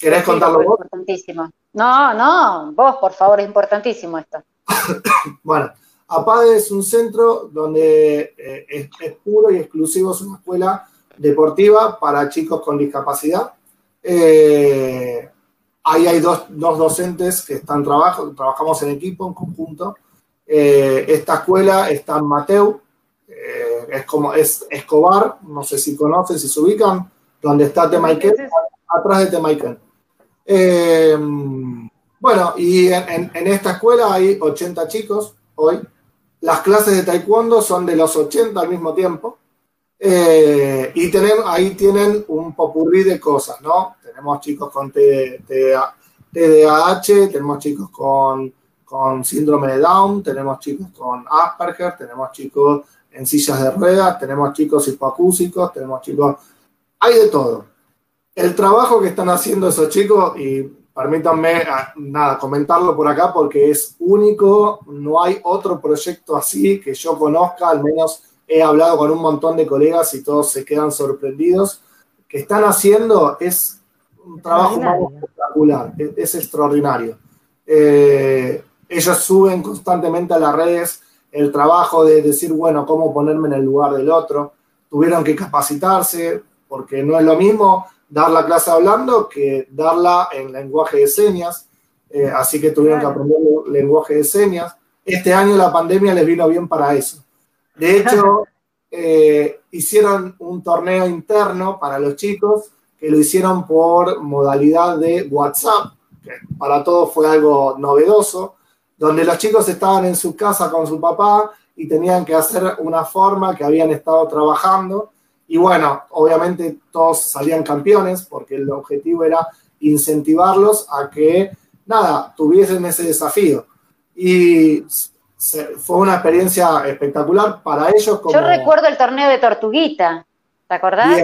¿querés contarlo vos? Importantísimo. No, no, vos, por favor, es importantísimo esto. *coughs* bueno, APADE es un centro donde eh, es, puro y exclusivo, es una escuela deportiva para chicos con discapacidad. Eh, Ahí hay dos, docentes que están trabajando, trabajamos en equipo, en conjunto. Eh, esta escuela está en Mateu, eh, es como es Escobar, no sé si conocen, si se ubican, donde está Temaiken, atrás de Temaiken. Bueno, y en, esta escuela hay 80 chicos hoy. Las clases de taekwondo son de los 80 al mismo tiempo. Y tenemos, ahí tienen un popurrí de cosas, ¿no? tenemos chicos con TDAH, tenemos chicos con, síndrome de Down, tenemos chicos con Asperger, tenemos chicos en sillas de ruedas, tenemos chicos hipoacúsicos, tenemos chicos... Hay de todo. El trabajo que están haciendo esos chicos, y permítanme ah, nada, comentarlo por acá porque es único, no hay otro proyecto así que yo conozca, al menos he hablado con un montón de colegas y todos se quedan sorprendidos, que están haciendo es un trabajo espectacular, es, extraordinario. Eh, ellos suben constantemente a las redes el trabajo de decir, bueno, cómo ponerme en el lugar del otro. Tuvieron que capacitarse, porque no es lo mismo dar la clase hablando que darla en lenguaje de señas. Eh, así que tuvieron que aprender lenguaje de señas. Este año la pandemia les vino bien para eso. De hecho, eh, hicieron un torneo interno para los chicos que lo hicieron por modalidad de WhatsApp, que para todos fue algo novedoso. donde los chicos estaban en su casa con su papá y tenían que hacer una forma que habían estado trabajando. Y bueno, obviamente todos salían campeones porque el objetivo era incentivarlos a que, nada, tuviesen ese desafío. Y fue una experiencia espectacular para ellos. Yo recuerdo el torneo de Tortuguita, ¿te acordás?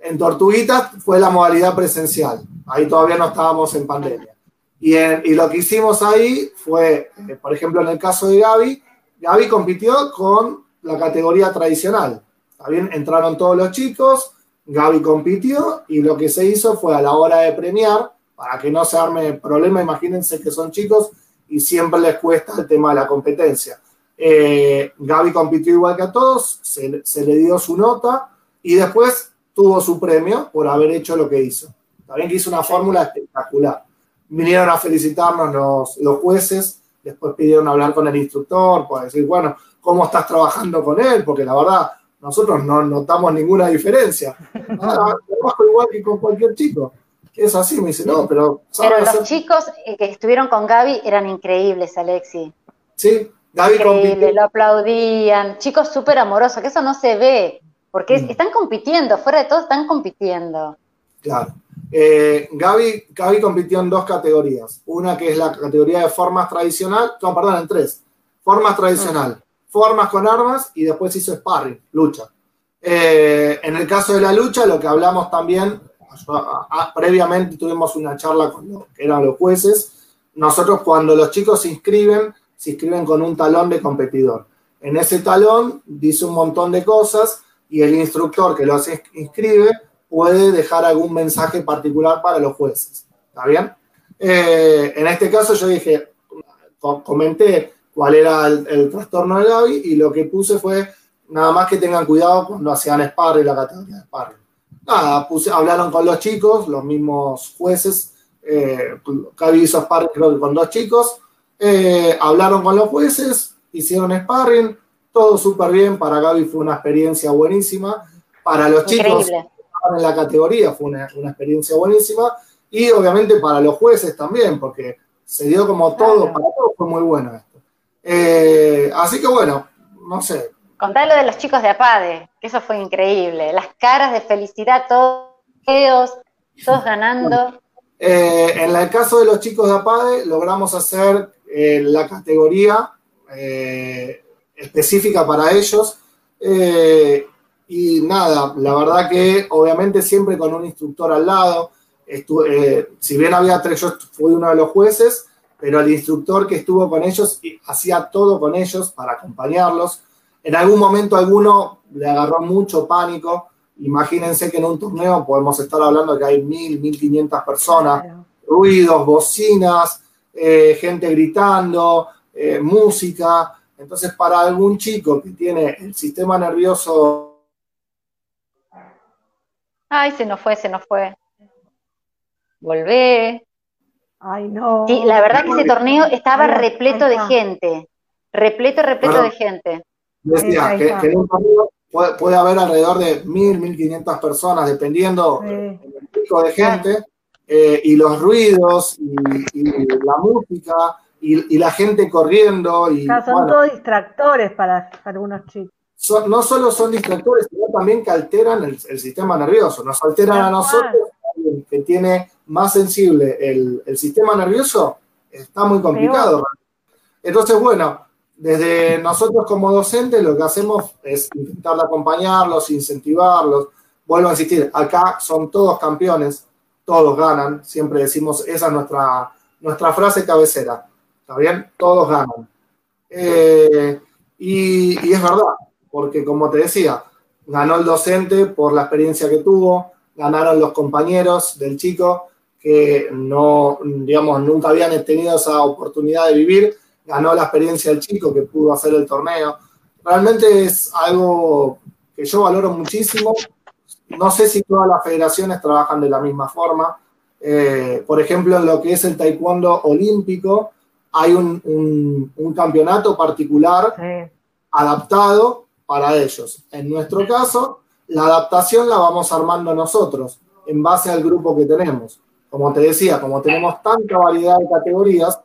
en Tortuguita fue la modalidad presencial, ahí todavía no estábamos en pandemia. Y, y lo que hicimos ahí fue, eh, por ejemplo, en el caso de Gaby, Gaby compitió con la categoría tradicional. También entraron todos los chicos, Gaby compitió y lo que se hizo fue a la hora de premiar, para que no se arme problema, imagínense que son chicos y siempre les cuesta el tema de la competencia. Eh, Gaby compitió igual que a todos, se, se, le dio su nota y después tuvo su premio por haber hecho lo que hizo. También que hizo una fórmula espectacular. Vinieron a felicitarnos los, los jueces, después pidieron hablar con el instructor para decir, bueno, ¿cómo estás trabajando con él? Porque la verdad, nosotros no notamos ninguna diferencia. *laughs* Trabajo igual que con cualquier chico. Es así, me dice, no, pero... Pero los chicos eh, que estuvieron con Gaby eran increíbles, Alexi. Sí, Gaby Increíble, lo aplaudían. Chicos súper amorosos, que eso no se ve, porque mm. están compitiendo, fuera de todo están compitiendo. Claro. Eh, Gaby, Gaby compitió en dos categorías. Una que es la categoría de formas tradicional, no, perdón, en tres. Formas tradicional, formas con armas y después hizo sparring, lucha. Eh, en el caso de la lucha, lo que hablamos también, previamente tuvimos una charla con los que eran los jueces. Nosotros cuando los chicos se inscriben, se inscriben con un talón de competidor. En ese talón dice un montón de cosas y el instructor que los inscribe puede dejar algún mensaje particular para los jueces. ¿Está bien? Eh, en este caso yo dije, comenté cuál era el, trastorno de Gaby y lo que puse fue nada más que tengan cuidado cuando hacían sparring, la categoría de sparring. Nada, puse, hablaron con los chicos, los mismos jueces, eh, Gaby hizo sparring creo que con dos chicos, eh, hablaron con los jueces, hicieron sparring, todo súper bien, para Gaby fue una experiencia buenísima, para los chicos que estaban en la categoría fue una, una experiencia buenísima, y obviamente para los jueces también, porque se dio como todo, para todos fue muy bueno esto. Eh, así que bueno, no sé. Contá lo de los chicos de APADE, que eso fue increíble. Las caras de felicidad, todos todos ganando. Eh, en el caso de los chicos de APADE, logramos hacer eh, la categoría específica para ellos. y nada, la verdad que obviamente siempre con un instructor al lado. si bien había tres, yo fui uno de los jueces, pero el instructor que estuvo con ellos hacía todo con ellos para acompañarlos. En algún momento alguno le agarró mucho pánico. Imagínense que en un torneo podemos estar hablando de que hay mil, mil quinientas personas, ruidos, bocinas, eh, gente gritando, eh, música. Entonces, para algún chico que tiene el sistema nervioso... Ay, se nos fue, se nos fue. Volvé. Ay, no. Sí, la verdad que ese torneo estaba repleto de gente. Repleto, repleto de gente. Decía que, en un torneo puede, haber alrededor de mil, mil quinientas personas, dependiendo del tipo de gente, eh, y los ruidos, y, la música, y, la gente corriendo. Y, son todos distractores para algunos chicos. no solo son distractores, sino también que alteran el, sistema nervioso. Nos alteran a nosotros, que tiene más sensible el, sistema nervioso, está muy complicado. Entonces, bueno, desde nosotros como docentes lo que hacemos es intentar acompañarlos, incentivarlos. Vuelvo a insistir, acá son todos campeones, todos ganan, siempre decimos, esa es nuestra, nuestra frase cabecera, ¿está bien? Todos ganan. Eh, y, y es verdad, porque como te decía, ganó el docente por la experiencia que tuvo, ganaron los compañeros del chico, que no, digamos, nunca habían tenido esa oportunidad de vivir, ganó la experiencia del chico que pudo hacer el torneo. Realmente es algo que yo valoro muchísimo. No sé si todas las federaciones trabajan de la misma forma. Eh, por ejemplo, en lo que es el taekwondo olímpico, hay un, un, campeonato particular adaptado para ellos. En nuestro caso, la adaptación la vamos armando nosotros en base al grupo que tenemos como te decía, como tenemos tanta variedad de categorías,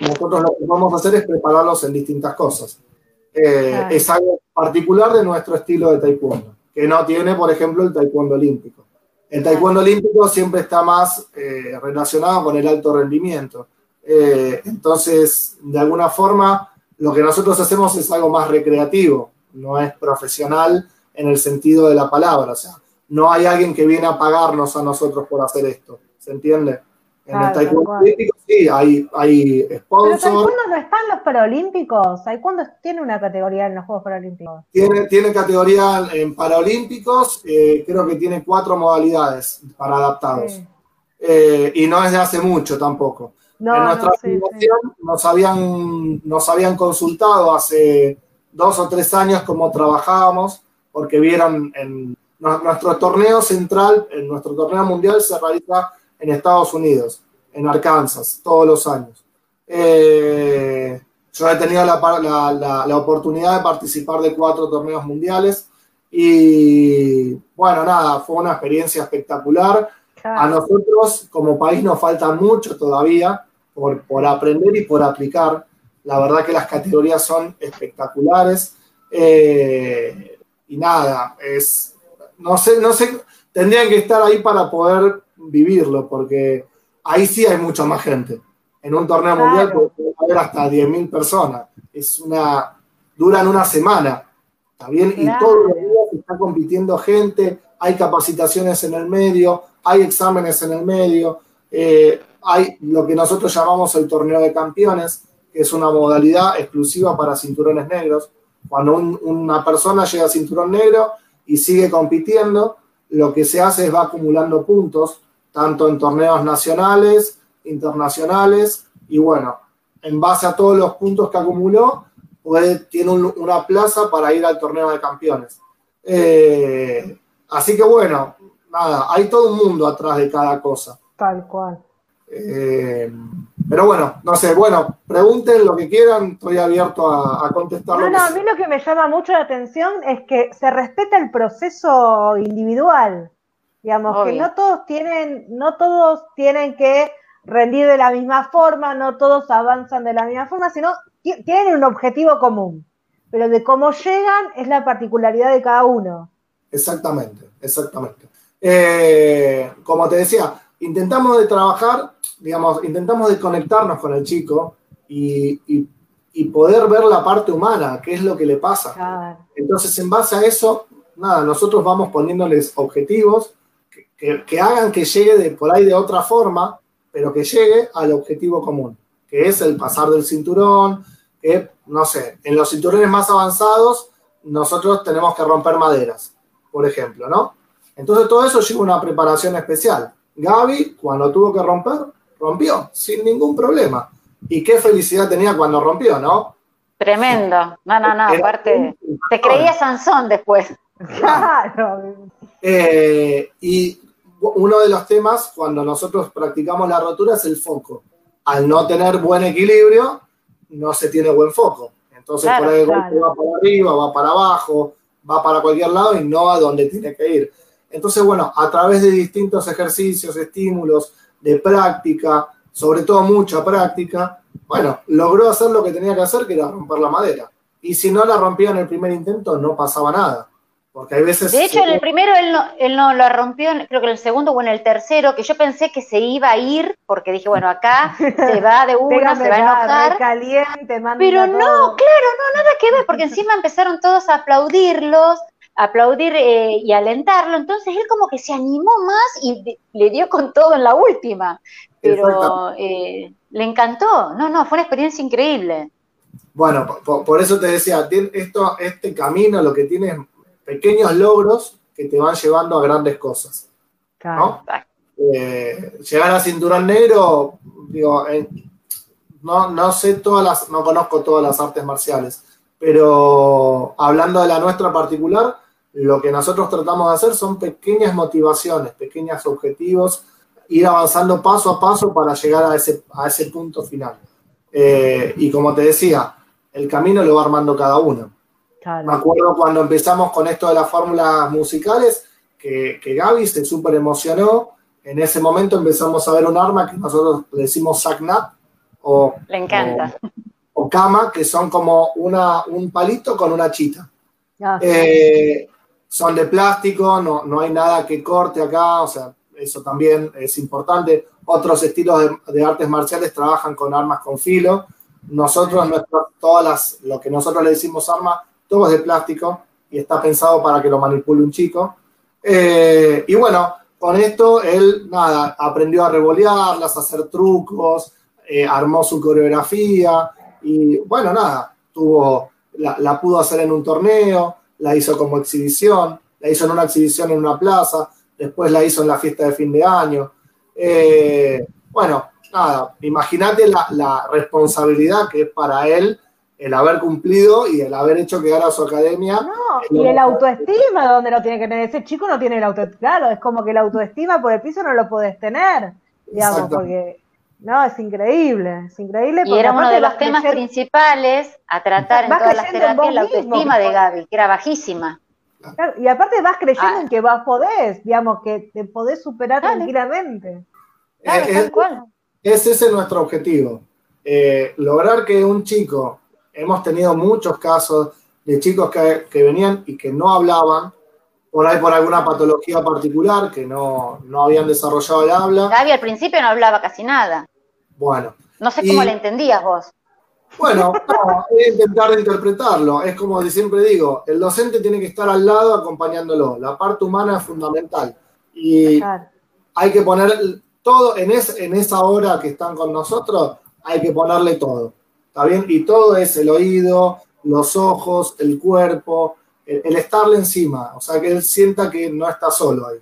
nosotros lo que podemos hacer es prepararlos en distintas cosas. Eh, es algo particular de nuestro estilo de taekwondo, que no tiene, por ejemplo, el taekwondo olímpico. El taekwondo olímpico siempre está más eh, relacionado con el alto rendimiento. Eh, entonces, de alguna forma, lo que nosotros hacemos es algo más recreativo, no es profesional en el sentido de la palabra. O sea, no hay alguien que viene a pagarnos a nosotros por hacer esto. ¿Se entiende? En el taekwondo olímpico sí, hay, hay sponsors. Pero taekwondo no están los paralímpicos. Taekwondo tiene una categoría en los Juegos Paralímpicos. Tiene, tiene categoría en paralímpicos, eh, creo que tiene cuatro modalidades para adaptados. Eh, y no es de hace mucho tampoco. en nuestra no, Nos, habían, nos habían consultado hace dos o tres años cómo trabajábamos, porque vieron en nuestro torneo central, en nuestro torneo mundial se realiza en Estados Unidos, en Arkansas, todos los años. Eh, yo he tenido la, la, oportunidad de participar de cuatro torneos mundiales y bueno, nada, fue una experiencia espectacular. A nosotros como país nos falta mucho todavía por, por, aprender y por aplicar. La verdad que las categorías son espectaculares. Eh, y nada, es, no sé, no sé, tendrían que estar ahí para poder vivirlo, porque ahí sí hay mucha más gente. En un torneo mundial puede haber hasta 10.000 personas. Es una, duran una semana, ¿está bien? Y todos los días está compitiendo gente, hay capacitaciones en el medio, hay exámenes en el medio, eh, hay lo que nosotros llamamos el torneo de campeones, que es una modalidad exclusiva para cinturones negros. Cuando una persona llega a cinturón negro y sigue compitiendo, lo que se hace es va acumulando puntos tanto en torneos nacionales, internacionales, y bueno, en base a todos los puntos que acumuló, tiene una plaza para ir al torneo de campeones. Eh, así que bueno, nada, hay todo un mundo atrás de cada cosa. Tal cual. Eh, pero bueno, no sé, bueno, pregunten lo que quieran, estoy abierto a, a contestar. No, no, a mí lo que me llama mucho la atención es que se respeta el proceso individual. Digamos que no todos tienen, no todos tienen que rendir de la misma forma, no todos avanzan de la misma forma, sino tienen un objetivo común. Pero de cómo llegan es la particularidad de cada uno. Exactamente, exactamente. Eh, como te decía, intentamos de trabajar, digamos, intentamos de conectarnos con el chico y, poder ver la parte humana, qué es lo que le pasa. Entonces, en base a eso, nada, nosotros vamos poniéndoles objetivos que, hagan que llegue de, por ahí de otra forma, pero que llegue al objetivo común, que es el pasar del cinturón, que, no sé, en los cinturones más avanzados nosotros tenemos que romper maderas, por ejemplo, ¿no? Entonces todo eso lleva una preparación especial. Gaby, cuando tuvo que romper, rompió, sin ningún problema. Y qué felicidad tenía cuando rompió, ¿no? Tremendo. No, no, no, aparte, te creía Sansón después. Claro. *laughs* Eh, y uno de los temas cuando nosotros practicamos la rotura es el foco. Al no tener buen equilibrio, no se tiene buen foco. Entonces por ahí va para arriba, va para abajo, va para cualquier lado y no a donde tiene que ir. Entonces, bueno, a través de distintos ejercicios, estímulos, de práctica, sobre todo mucha práctica, bueno, logró hacer lo que tenía que hacer, que era romper la madera. Y si no la rompía en el primer intento, no pasaba nada. Porque hay veces. De hecho, en el primero él no, él no lo rompió, creo que en el segundo o en el tercero, que yo pensé que se iba a ir, porque dije, bueno, acá se va de *laughs* uno, se va a enojar. Caliente, pero no, claro, no, nada que ver, porque encima empezaron todos a aplaudirlos, a aplaudir eh, y alentarlo. Entonces él como que se animó más y le dio con todo en la última. Pero eh, le encantó. No, no, fue una experiencia increíble. Bueno, por, eso te decía, esto, este camino lo que tiene es pequeños logros que te van llevando a grandes cosas. ¿no? Eh, llegar a cinturón negro, digo, no, no sé todas las, no conozco todas las artes marciales, pero hablando de la nuestra particular, lo que nosotros tratamos de hacer son pequeñas motivaciones, pequeños objetivos, ir avanzando paso a paso para llegar a ese, a ese punto final. Eh, y como te decía, el camino lo va armando cada uno. Me acuerdo cuando empezamos con esto de las fórmulas musicales, que, que Gaby se súper emocionó. En ese momento empezamos a ver un arma que nosotros le decimos SACNAP, o, Le encanta. o, cama, que son como una, un palito con una chita. Ah, Eh, son de plástico, no, no hay nada que corte acá, o sea, eso también es importante. Otros estilos de, de artes marciales trabajan con armas con filo. Nosotros, nuestro- todas las, lo que nosotros le decimos arma, todo es de plástico y está pensado para que lo manipule un chico. Eh, y bueno, con esto él, nada, aprendió a revolearlas, a hacer trucos, eh, armó su coreografía y bueno, nada, tuvo, la, pudo hacer en un torneo, la hizo como exhibición, la hizo en una exhibición en una plaza, después la hizo en la fiesta de fin de año. Eh, bueno, nada, imagínate la responsabilidad que es para él el haber cumplido y el haber hecho quedar a su academia. No, y el autoestima, donde lo tiene que tener? Ese chico no tiene el autoestima, claro, es como que el autoestima por el piso no lo puedes tener, digamos, porque, no, es increíble, es increíble. Y era uno de los temas principales a tratar en Vas todas las terapias, la mismo, autoestima de Gaby, que era bajísima. Claro, y aparte vas creyendo Ah. en que vas podés, digamos, que te podés superar Dale. tranquilamente. Claro, Eh, tal es- cual. es ese nuestro objetivo. Eh, lograr que un chico, hemos tenido muchos casos de chicos que, que venían y que no hablaban, por ahí por alguna patología particular, que no, no habían desarrollado el habla. Gaby al principio no hablaba casi nada. Bueno, No sé Y- cómo le entendías vos. bueno, no, es intentar interpretarlo. Es como siempre digo, el docente tiene que estar al lado acompañándolo. La parte humana es fundamental. Y Claro. hay que poner todo, en, es- en esa hora que están con nosotros, hay que ponerle todo. ¿Está bien? Y todo es el oído, los ojos, el cuerpo, el, el estarle encima. O sea, que él sienta que no está solo ahí.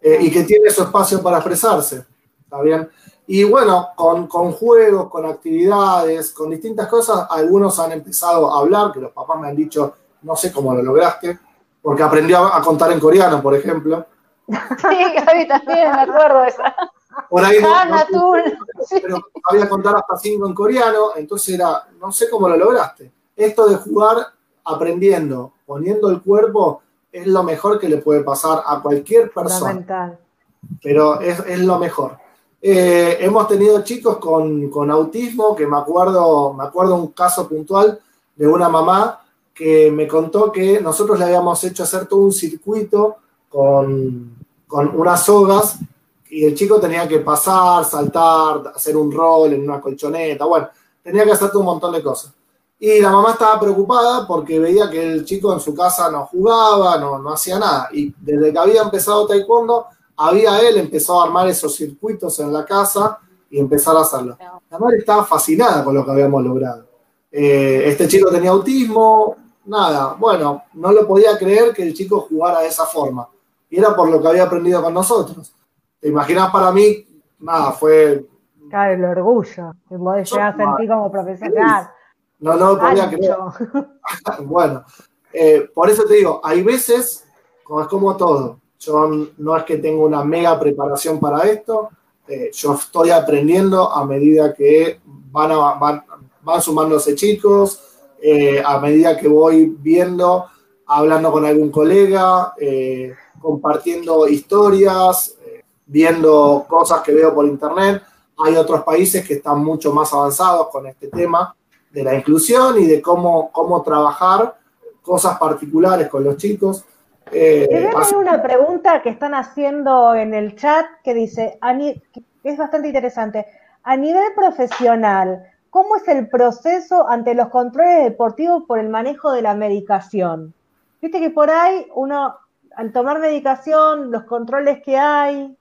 Eh, y que tiene su espacio para expresarse. ¿Está bien? Y bueno, con, con juegos, con actividades, con distintas cosas, algunos han empezado a hablar, que los papás me han dicho, no sé cómo lo lograste, porque aprendió a, a contar en coreano, por ejemplo. Sí, Gaby también, me acuerdo esa. Por ahí no- no- pero sabía contar hasta cinco en coreano, entonces era, no sé cómo lo lograste. Esto de jugar aprendiendo, poniendo el cuerpo, es lo mejor que le puede pasar a cualquier persona, pero es, es lo mejor. Eh, hemos tenido chicos con, con autismo, que me acuerdo, me acuerdo un caso puntual de una mamá que me contó que nosotros le habíamos hecho hacer todo un circuito con, con unas sogas y el chico tenía que pasar, saltar, hacer un rol en una colchoneta, bueno, tenía que hacer un montón de cosas. Y la mamá estaba preocupada porque veía que el chico en su casa no jugaba, no, no hacía nada. Y desde que había empezado taekwondo, había él empezado a armar esos circuitos en la casa y empezar a hacerlo. La madre estaba fascinada con lo que habíamos logrado. Eh, este chico tenía autismo, nada, bueno, no lo podía creer que el chico jugara de esa forma. Y era por lo que había aprendido con nosotros. ¿Te imaginas para mí? Nada, fue. Claro, el orgullo que podés llegar a sentir como profesional. No, no lo podía creer. *laughs* Bueno, eh, por eso te digo, hay veces, como es como todo, yo no es que tengo una mega preparación para esto, eh, yo estoy aprendiendo a medida que van, a- van, van sumándose chicos, eh, a medida que voy viendo, hablando con algún colega, compartiendo historias, viendo cosas que veo por internet. Hay otros países que están mucho más avanzados con este tema de la inclusión y de cómo, cómo trabajar cosas particulares con los chicos. Eh, Te voy a así- hacer una pregunta que están haciendo en el chat que dice, que es bastante interesante. A nivel profesional, ¿cómo es el proceso ante los controles deportivos por el manejo de la medicación? Viste que por ahí uno, al tomar medicación, los controles que hay,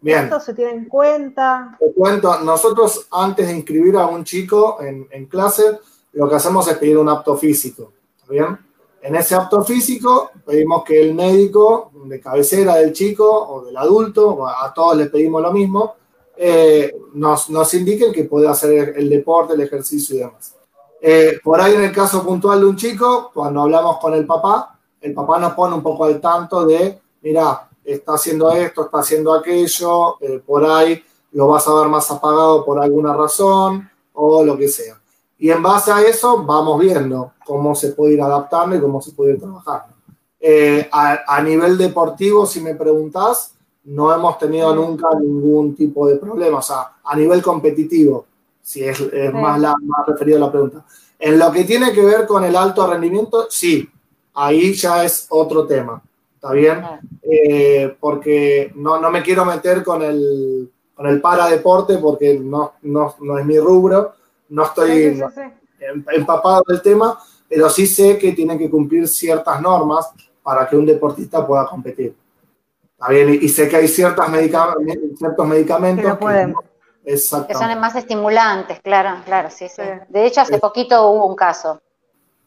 bien, ¿esto se tiene en cuenta? te cuento, nosotros antes de inscribir a un chico en, en clase, lo que hacemos es pedir un apto físico. ¿está bien? En ese apto físico pedimos que el médico de cabecera del chico o del adulto, a todos les pedimos lo mismo, eh, nos, nos indiquen que puede hacer el deporte, el ejercicio y demás. Eh, por ahí en el caso puntual de un chico, cuando hablamos con el papá, el papá nos pone un poco al tanto de, mira, está haciendo esto, está haciendo aquello, eh, por ahí lo vas a ver más apagado por alguna razón o lo que sea. Y en base a eso vamos viendo cómo se puede ir adaptando y cómo se puede ir trabajando. Eh, a, a nivel deportivo, si me preguntás, no hemos tenido nunca ningún tipo de problema. O sea, a nivel competitivo, si es, más, la, más referido a la pregunta. En lo que tiene que ver con el alto rendimiento, sí, ahí ya es otro tema, ¿está bien? Eh, porque no, no, me quiero meter con el, con el paradeporte porque no, no, no es mi rubro, no estoy empapado del tema, pero sí sé que tienen que cumplir ciertas normas para que un deportista pueda competir. ¿Está bien? Y, sé que hay ciertas ciertos medicamentos que, que son más estimulantes, claro, claro, sí, sí. De hecho, hace poquito hubo un caso.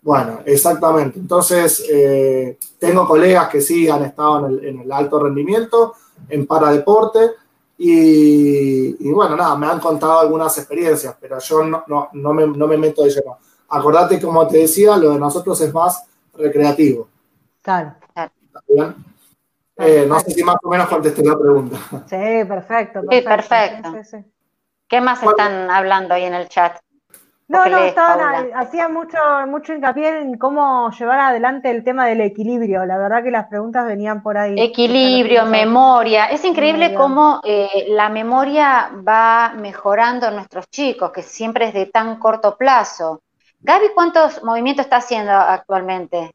Bueno, exactamente. Entonces, eh, tengo colegas que sí han estado en el, alto rendimiento, en paradeporte, y, y, bueno, nada, me han contado algunas experiencias, pero yo no, no, no, me, no me meto de lleno. Acordate, como te decía, lo de nosotros es más recreativo. Claro. Eh, no sé si más o menos contesté la pregunta. Sí, perfecto. Sí, perfecto. ¿Qué más están hablando ahí en el chat? No, no, estaban, hacía mucho, mucho hincapié en cómo llevar adelante el tema del equilibrio. La verdad que las preguntas venían por ahí. Equilibrio, memoria. Es increíble cómo eh, la memoria va mejorando en nuestros chicos, que siempre es de tan corto plazo. Gaby, ¿cuántos movimientos está haciendo actualmente?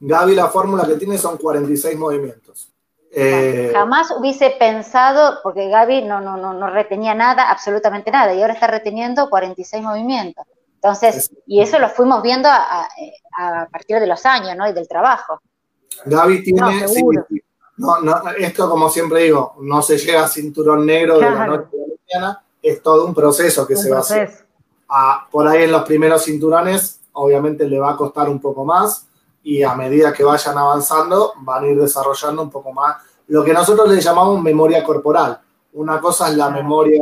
Gaby, la fórmula que tiene son 46 movimientos. Eh, Jamás hubiese pensado, porque Gaby no, no, no, no retenía nada, absolutamente nada, y ahora está reteniendo 46 movimientos. Entonces, y eso lo fuimos viendo a, partir de los años, ¿no? Y del trabajo. Gaby tiene, no, no, esto como siempre digo, no se llega a cinturón negro de la noche a la mañana, es todo un proceso que se va a hacer. por ahí en los primeros cinturones, obviamente le va a costar un poco más, y a medida que vayan avanzando van a ir desarrollando un poco más lo que nosotros le llamamos memoria corporal. Una cosa es la memoria,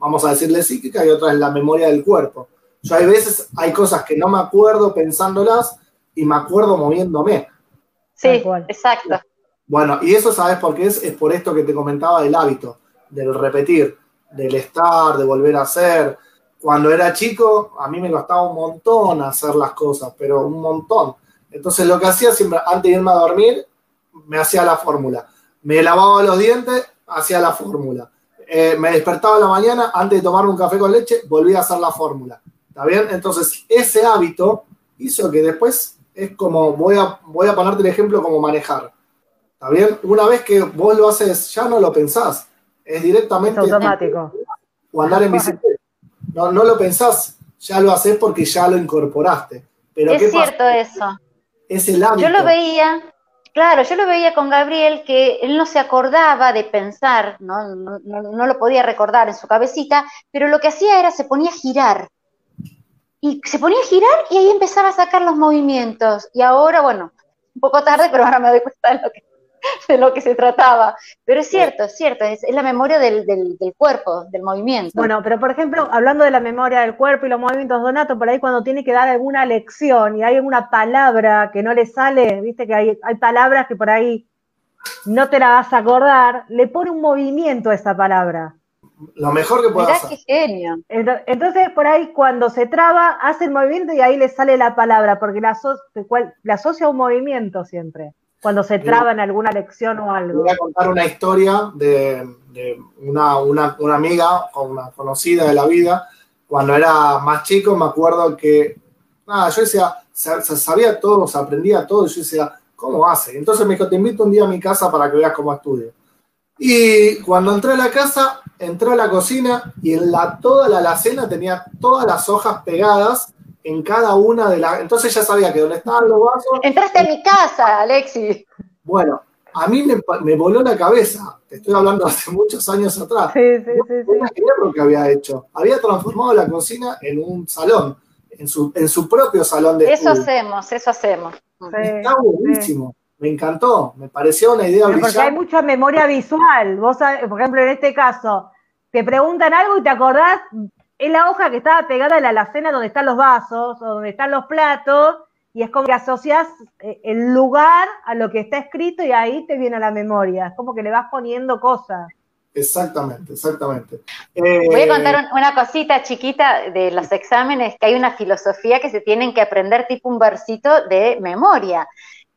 vamos a decirle psíquica, y otra es la memoria del cuerpo. Yo hay veces, hay cosas que no me acuerdo pensándolas y me acuerdo moviéndome. Sí, exacto. Bueno, y eso sabes por qué es, es por esto que te comentaba del hábito, del repetir, del estar, de volver a hacer. Cuando era chico, a mí me costaba un montón hacer las cosas, pero un montón entonces lo que hacía siempre, antes de irme a dormir, me hacía la fórmula. Me lavaba los dientes, hacía la fórmula. Eh, me despertaba en la mañana, antes de tomarme un café con leche, volvía a hacer la fórmula. ¿Está bien? Entonces, ese hábito hizo que después es como, voy a, voy a ponerte el ejemplo como manejar. ¿Está bien? Una vez que vos lo haces, ya no lo pensás. Es directamente... automático. O andar en bicicleta. No, no lo pensás, ya lo haces porque ya lo incorporaste. Pero es cierto eso es el hábito. Yo lo veía, claro, yo lo veía con Gabriel que él no se acordaba de pensar, ¿no? No, lo podía recordar en su cabecita, pero lo que hacía era se ponía a girar. Y se ponía a girar y ahí empezaba a sacar los movimientos. Y ahora, bueno, un poco tarde, *laughs* pero ahora me doy cuenta de lo que, de lo que se trataba. Pero es cierto, es cierto, es, la memoria del, del, cuerpo, del movimiento. Bueno, pero por ejemplo, hablando de la memoria del cuerpo y los movimientos, Donato, por ahí cuando tiene que dar alguna lección y hay alguna palabra que no le sale, viste que hay, hay palabras que por ahí no te la vas a acordar, le pone un movimiento a esa palabra. Lo mejor que puede hacer. qué genio. Entonces, por ahí cuando se traba, hace el movimiento y ahí le sale la palabra, porque la, la asocia a un movimiento siempre cuando se traba en alguna lección o algo. Voy a contar una historia de, una, amiga o una conocida de la vida. Cuando era más chico, me acuerdo que, nada, yo decía, sabía todo, se aprendía todo, y yo decía, ¿cómo hace? Entonces me dijo, te invito un día a mi casa para que veas cómo estudio. Y cuando entré a la casa, entré a la cocina y en la, toda la alacena tenía todas las hojas pegadas en cada una de las... Entonces ya sabía que donde estaban los vasos... Entraste a mi casa, Alexi. Bueno, a mí me, voló la cabeza. Te estoy hablando hace muchos años atrás. Sí, sí, sí. No lo que había hecho. Había transformado la cocina en un salón, en su, en su propio salón de Eso hacemos, eso hacemos. Está buenísimo. Me encantó, me pareció una idea Porque hay mucha memoria visual. Vos, por ejemplo, en este caso, te preguntan algo y te acordás es la hoja que estaba pegada a la alacena donde están los vasos o donde están los platos, y es como que asocias eh, el lugar a lo que está escrito y ahí te viene a la memoria. Es como que le vas poniendo cosas. Exactamente, exactamente. Voy a contar eh, una cosita chiquita de los exámenes, que hay una filosofía que se tienen que aprender tipo un versito de memoria.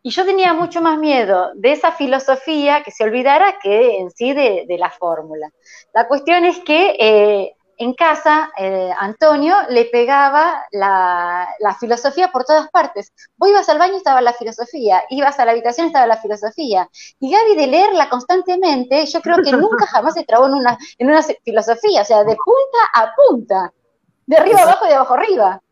Y yo tenía mucho más miedo de esa filosofía que se olvidara que en sí de, la fórmula. La cuestión es que eh, en casa, eh, Antonio le pegaba la, filosofía por todas partes. Vos ibas al baño y estaba la filosofía, ibas a la habitación y estaba la filosofía. Y Gaby de leerla constantemente, yo creo que nunca *laughs* jamás se trabó en una, en una filosofía, o sea, de punta a punta, de arriba abajo y de abajo arriba.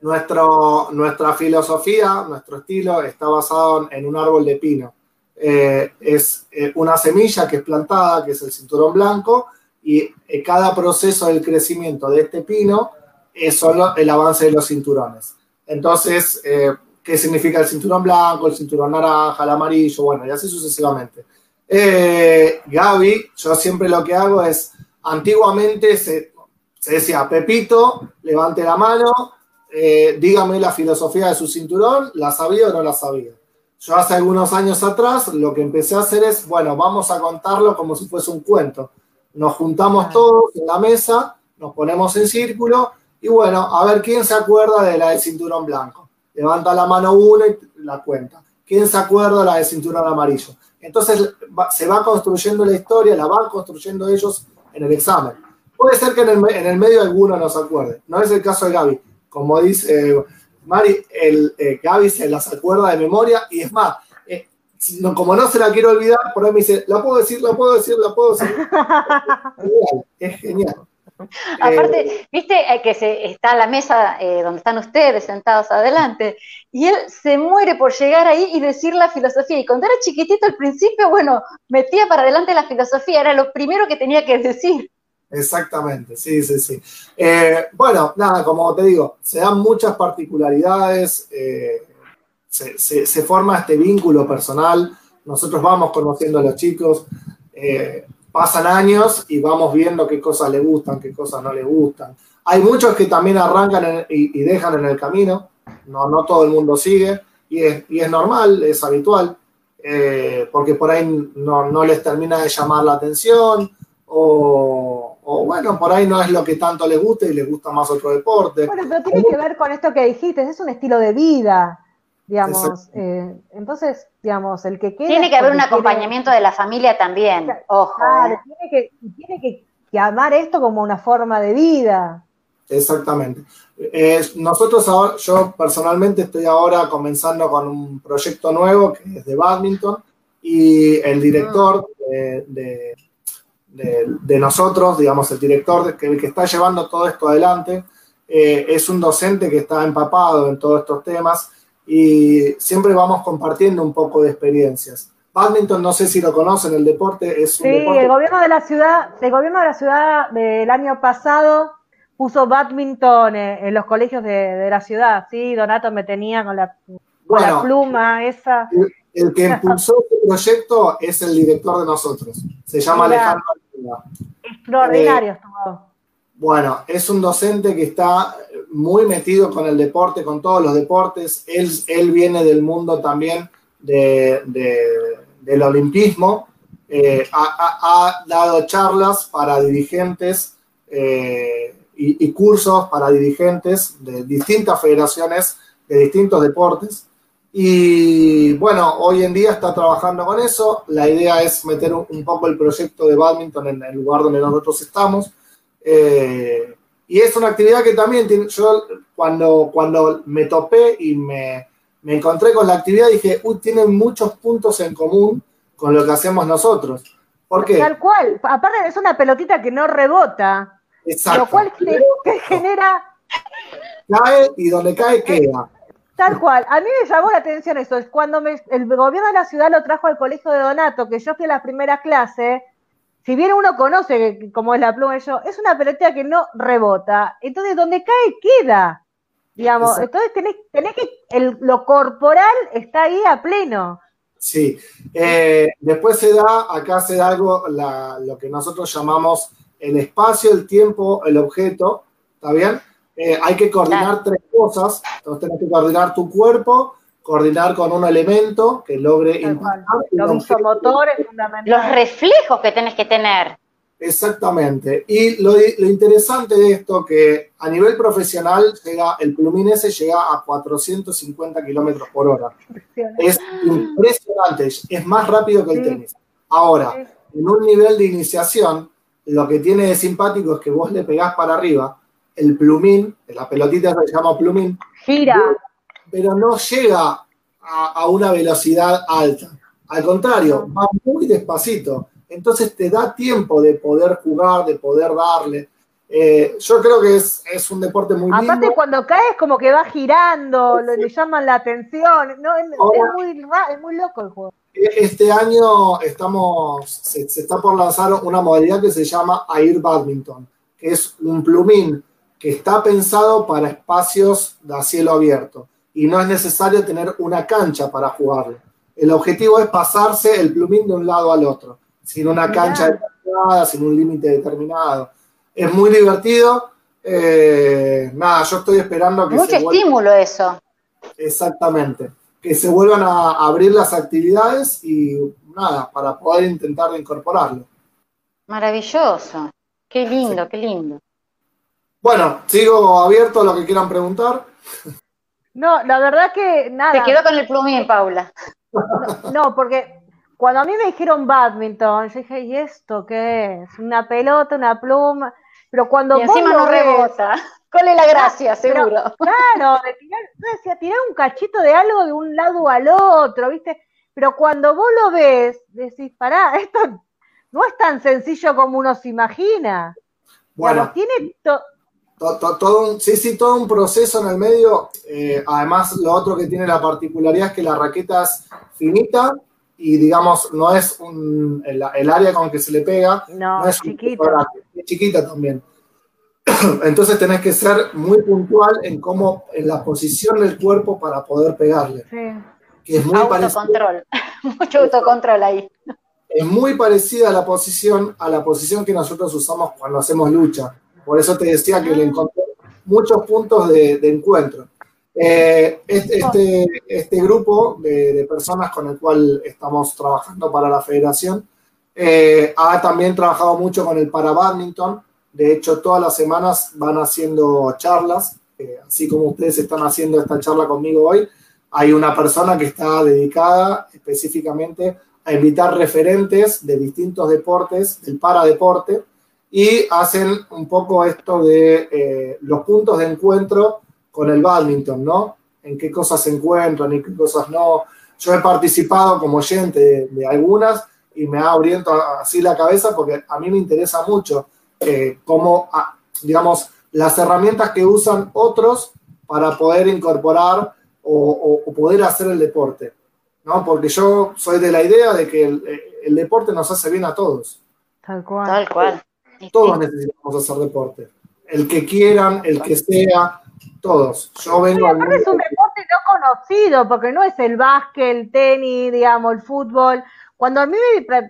Nuestro, nuestra filosofía, nuestro estilo está basado en un árbol de pino. Eh, es eh, una semilla que es plantada, que es el cinturón blanco, y eh, cada proceso del crecimiento de este pino es solo el avance de los cinturones. Entonces, ¿qué significa el cinturón blanco, el cinturón naranja, el amarillo? Bueno, y así sucesivamente. Gaby, yo siempre lo que hago es, antiguamente se, decía, Pepito, levante la mano, dígame la filosofía de su cinturón, ¿la sabía o no la sabía? Yo hace algunos años atrás lo que empecé a hacer es, bueno, vamos a contarlo como si fuese un cuento nos juntamos todos en la mesa, nos ponemos en círculo y bueno, a ver quién se acuerda de la de cinturón blanco. Levanta la mano uno y la cuenta. ¿Quién se acuerda de la de cinturón amarillo? Entonces se va construyendo la historia, la van construyendo ellos en el examen. Puede ser que en el, medio alguno no se acuerde. No es el caso de Gaby. Como dice eh, Mari, el, eh, Gaby se las acuerda de memoria y es más, como no se la quiero olvidar, por ahí me dice, la puedo decir, la puedo decir, la puedo decir. *laughs* es genial. Aparte, eh, viste eh, que se, está la mesa eh, donde están ustedes sentados adelante, y él se muere por llegar ahí y decir la filosofía. Y cuando era chiquitito al principio, bueno, metía para adelante la filosofía, era lo primero que tenía que decir. Exactamente, sí, sí, sí. bueno, nada, como te digo, se dan muchas particularidades se, forma este vínculo personal, nosotros vamos conociendo a los chicos, eh, pasan años y vamos viendo qué cosas le gustan, qué cosas no le gustan. Hay muchos que también arrancan y, dejan en el camino, no, no todo el mundo sigue, y es, es normal, es habitual, eh, porque por ahí no, les termina de llamar la atención, o, o, bueno, por ahí no es lo que tanto les gusta y les gusta más otro deporte. Bueno, pero tiene que ver con esto que dijiste, es un estilo de vida. Digamos, eh, entonces, digamos, el que quiere Tiene que haber un acompañamiento de la familia también, ojo. Claro, ¿eh? tiene, que, tiene que, amar esto como una forma de vida. Exactamente. nosotros ahora, yo personalmente estoy ahora comenzando con un proyecto nuevo que es de badminton y el director mm. de, de, nosotros, digamos, el director que, que está llevando todo esto adelante, eh, es un docente que está empapado en todos estos temas y siempre vamos compartiendo un poco de experiencias. Badminton, no sé si lo conocen, el deporte es un Sí, el gobierno de la ciudad, el gobierno de la ciudad del año pasado puso badminton en, los colegios de, la ciudad, sí, Donato me tenía con la, pluma esa. El, que impulsó este proyecto es el director de nosotros, se llama Alejandro. Extraordinario eh, Bueno, es un docente que está muy metido con el deporte, con todos los deportes. Él, él viene del mundo también de, del olimpismo. Eh, ha, dado charlas para dirigentes eh, y, cursos para dirigentes de distintas federaciones de distintos deportes. Y bueno, hoy en día está trabajando con eso. La idea es meter un, poco el proyecto de badminton en el lugar donde nosotros estamos. Eh, y es una actividad que también yo cuando, cuando me topé y me, encontré con la actividad dije, uy, tienen muchos puntos en común con lo que hacemos nosotros. ¿Por qué? Tal cual. Aparte es una pelotita que no rebota. Exacto. Lo cual te, genera... Cae y donde cae queda. Tal cual. A mí me llamó la atención eso. Es cuando el gobierno de la ciudad lo trajo al colegio de Donato, que yo fui a la primera clase, si bien uno conoce cómo es la pluma yo, es una pelotita que no rebota. Entonces, donde cae, queda. Digamos, entonces tenés, que, lo corporal está ahí a pleno. Sí. Eh, después se da, acá se da algo, lo que nosotros llamamos el espacio, el tiempo, el objeto. ¿Está bien? Eh, hay que coordinar tres cosas. Entonces tenés que coordinar tu cuerpo, coordinar con un elemento que logre impactar. Los es fundamental. Los reflejos que tenés que tener. Exactamente. Y lo, interesante de esto que a nivel profesional llega, el plumín ese llega a 450 kilómetros por hora. Es impresionante, es más rápido que el tenis. Ahora, en un nivel de iniciación, lo que tiene de simpático es que vos le pegás para arriba, el plumín, la pelotita se llama plumín, gira, pero no llega a, una velocidad alta. Al contrario, va muy despacito. Entonces te da tiempo de poder jugar, de poder darle. Eh, yo creo que es, es, un deporte muy lindo. Aparte, cuando caes, como que va girando, le llaman la atención. No, es, muy, es muy loco el juego. Este año estamos, se, está por lanzar una modalidad que se llama Air Badminton, que es un plumín que está pensado para espacios de cielo abierto y no es necesario tener una cancha para jugarlo. El objetivo es pasarse el plumín de un lado al otro, sin una cancha determinada, sin un límite determinado. Es muy divertido. Eh, nada, yo estoy esperando que... Mucho estímulo eso. Exactamente que se vuelvan a abrir las actividades y nada, para poder intentar incorporarlo. Maravilloso, qué lindo, qué lindo. Bueno, sigo abierto a lo que quieran preguntar. No, la verdad que nada. Se quedó con el plumín, Paula. No, porque cuando a mí me dijeron badminton, yo dije, ¿y esto qué es? Una pelota, una pluma. Pero cuando y encima no rebota. ¿Cuál es la gracia, seguro? claro, de tirar, decía, tirar un cachito de algo de un lado al otro, ¿viste? Pero cuando vos lo ves, decís, pará, esto no es tan sencillo como uno se imagina. Bueno, tiene todo un, sí, sí, todo un proceso en el medio. Eh, además, lo otro que tiene la particularidad es que la raqueta es finita y, digamos, no es un, el, área con que se le pega. No, es chiquita. es chiquita también. *clears throat* Entonces tenés que ser muy puntual en cómo, en la posición del cuerpo para poder pegarle. Sí. es muy autocontrol, *laughs* mucho autocontrol ahí. Es muy parecida a la posición, a la posición que nosotros usamos cuando hacemos lucha. Por eso te decía que le ah. encontré muchos puntos de, encuentro. Eh, este, este, este, grupo de, personas con el cual estamos trabajando para la federación eh, ha también trabajado mucho con el para badminton, de hecho, todas las semanas van haciendo charlas, eh, así como ustedes están haciendo esta charla conmigo hoy. Hay una persona que está dedicada específicamente a invitar referentes de distintos deportes, del paradeporte, y hacen un poco esto de eh, los puntos de encuentro con el badminton, ¿no? En qué cosas se encuentran y qué cosas no. Yo he participado como oyente de, de algunas y me ha abriendo así la cabeza porque a mí me interesa mucho eh, como, ah, digamos, las herramientas que usan otros para poder incorporar o, poder hacer el deporte, ¿no? Porque yo soy de la idea de que el, deporte nos hace bien a todos. Tal cual. Tal cual. Todos necesitamos hacer deporte. El que quieran, el que sea, todos. Yo vengo. es un deporte no conocido, porque no es el básquet, el tenis, digamos, el fútbol. Cuando a mí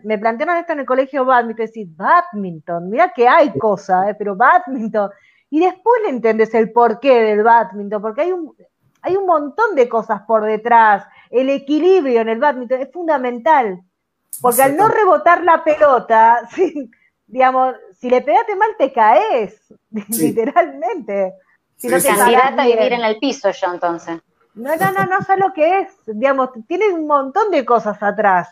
me, plantearon esto en el colegio badminton, decís, badminton, mira que hay cosas, ¿eh? pero badminton. Y después le entendés el porqué del badminton, porque hay un, hay un montón de cosas por detrás. El equilibrio en el badminton es fundamental. Porque al no rebotar la pelota, *laughs* digamos, si le pegaste mal te caes, *laughs* literalmente. Si no te Candidata a vivir en el piso yo entonces. No, no, no, no sé lo que es. Digamos, tiene un montón de cosas atrás.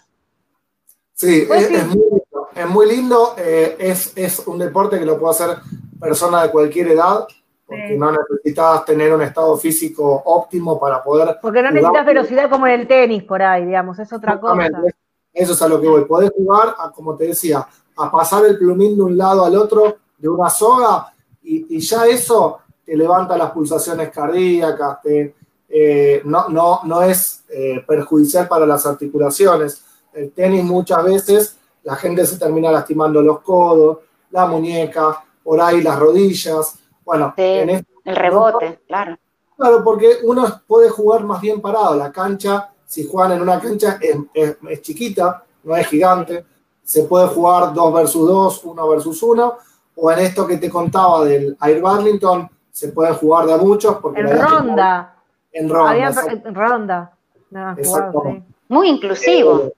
Sí, pues es, muy lindo. Es, muy lindo eh, es, un deporte que lo puede hacer persona de cualquier edad, porque no necesitas tener un estado físico óptimo para poder. Porque no necesitas velocidad como en el tenis por ahí, digamos, es otra cosa. Eso es a lo que voy. Podés jugar, a, como te decía, a pasar el plumín de un lado al otro de una soga y, ya eso te levanta las pulsaciones cardíacas, eh, no, no, no es eh, perjudicial para las articulaciones el tenis muchas veces la gente se termina lastimando los codos, la muñeca, por ahí las rodillas. Bueno, este el rebote, claro. Claro, porque uno puede jugar más bien parado. La cancha, si juegan en una cancha, es, chiquita, no es gigante. Se puede jugar dos versus dos, uno versus uno. O en esto que te contaba del Air Badminton, se puede jugar de a muchos. Porque en ronda. En ronda. en ronda. Muy inclusivo. Eh,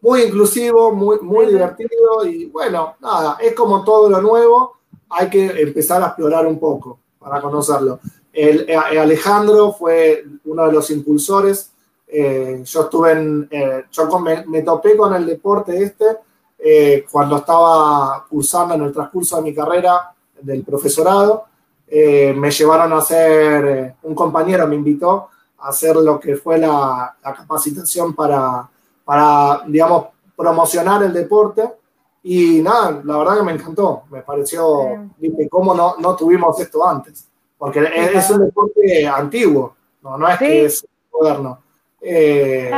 muy inclusivo, muy, muy divertido y bueno, nada, es como todo lo nuevo, hay que empezar a explorar un poco para conocerlo. El, eh, Alejandro fue uno de los impulsores, eh, yo estuve en, eh, yo me, topé con el deporte este eh, cuando estaba cursando en el transcurso de mi carrera del profesorado, eh, me llevaron a hacer, un compañero me invitó a hacer lo que fue la, capacitación para, para, digamos, promocionar el deporte. Y nada, la verdad que me encantó, me pareció, dije, ¿cómo no, no tuvimos esto antes? Porque es, un deporte antiguo, no, no es que es moderno. Eh,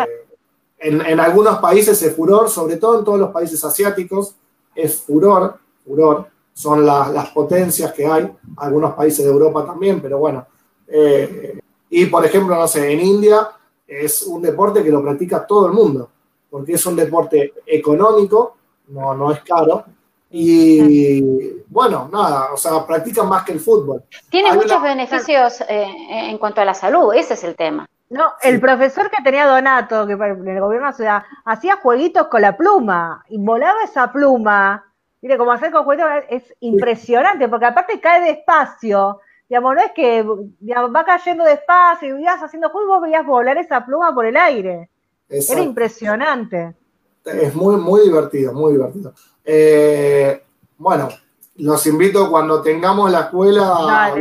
en, en, algunos países es furor, sobre todo en todos los países asiáticos, es furor, furor, son las potencias que hay, algunos países de Europa también, pero bueno. Eh, y por ejemplo, no sé, en India es un deporte que lo practica todo el mundo, porque es un deporte económico, no, no es caro, y bueno, nada, o sea, practican más que el fútbol. Tiene muchos beneficios eh, en cuanto a la salud, ese es el tema. No, el profesor que tenía Donato, que en el gobierno de la ciudad, hacía jueguitos con la pluma y volaba esa pluma. Mire, como hacer con jueguitos es impresionante, porque aparte cae despacio. Digamos, no es que va cayendo despacio y ibas haciendo juegos, veías volar esa pluma por el aire. Era impresionante. Es muy, muy divertido, muy divertido. Eh, bueno, los invito cuando tengamos la escuela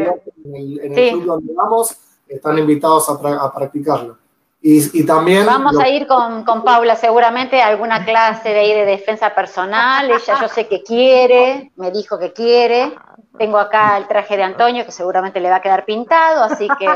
en el, en el club donde vamos están invitados a, practicarlo. Y, también... Vamos a ir con, con, Paula seguramente a alguna clase de, ahí de defensa personal. Ella yo sé que quiere, me dijo que quiere. Tengo acá el traje de Antonio que seguramente le va a quedar pintado, así que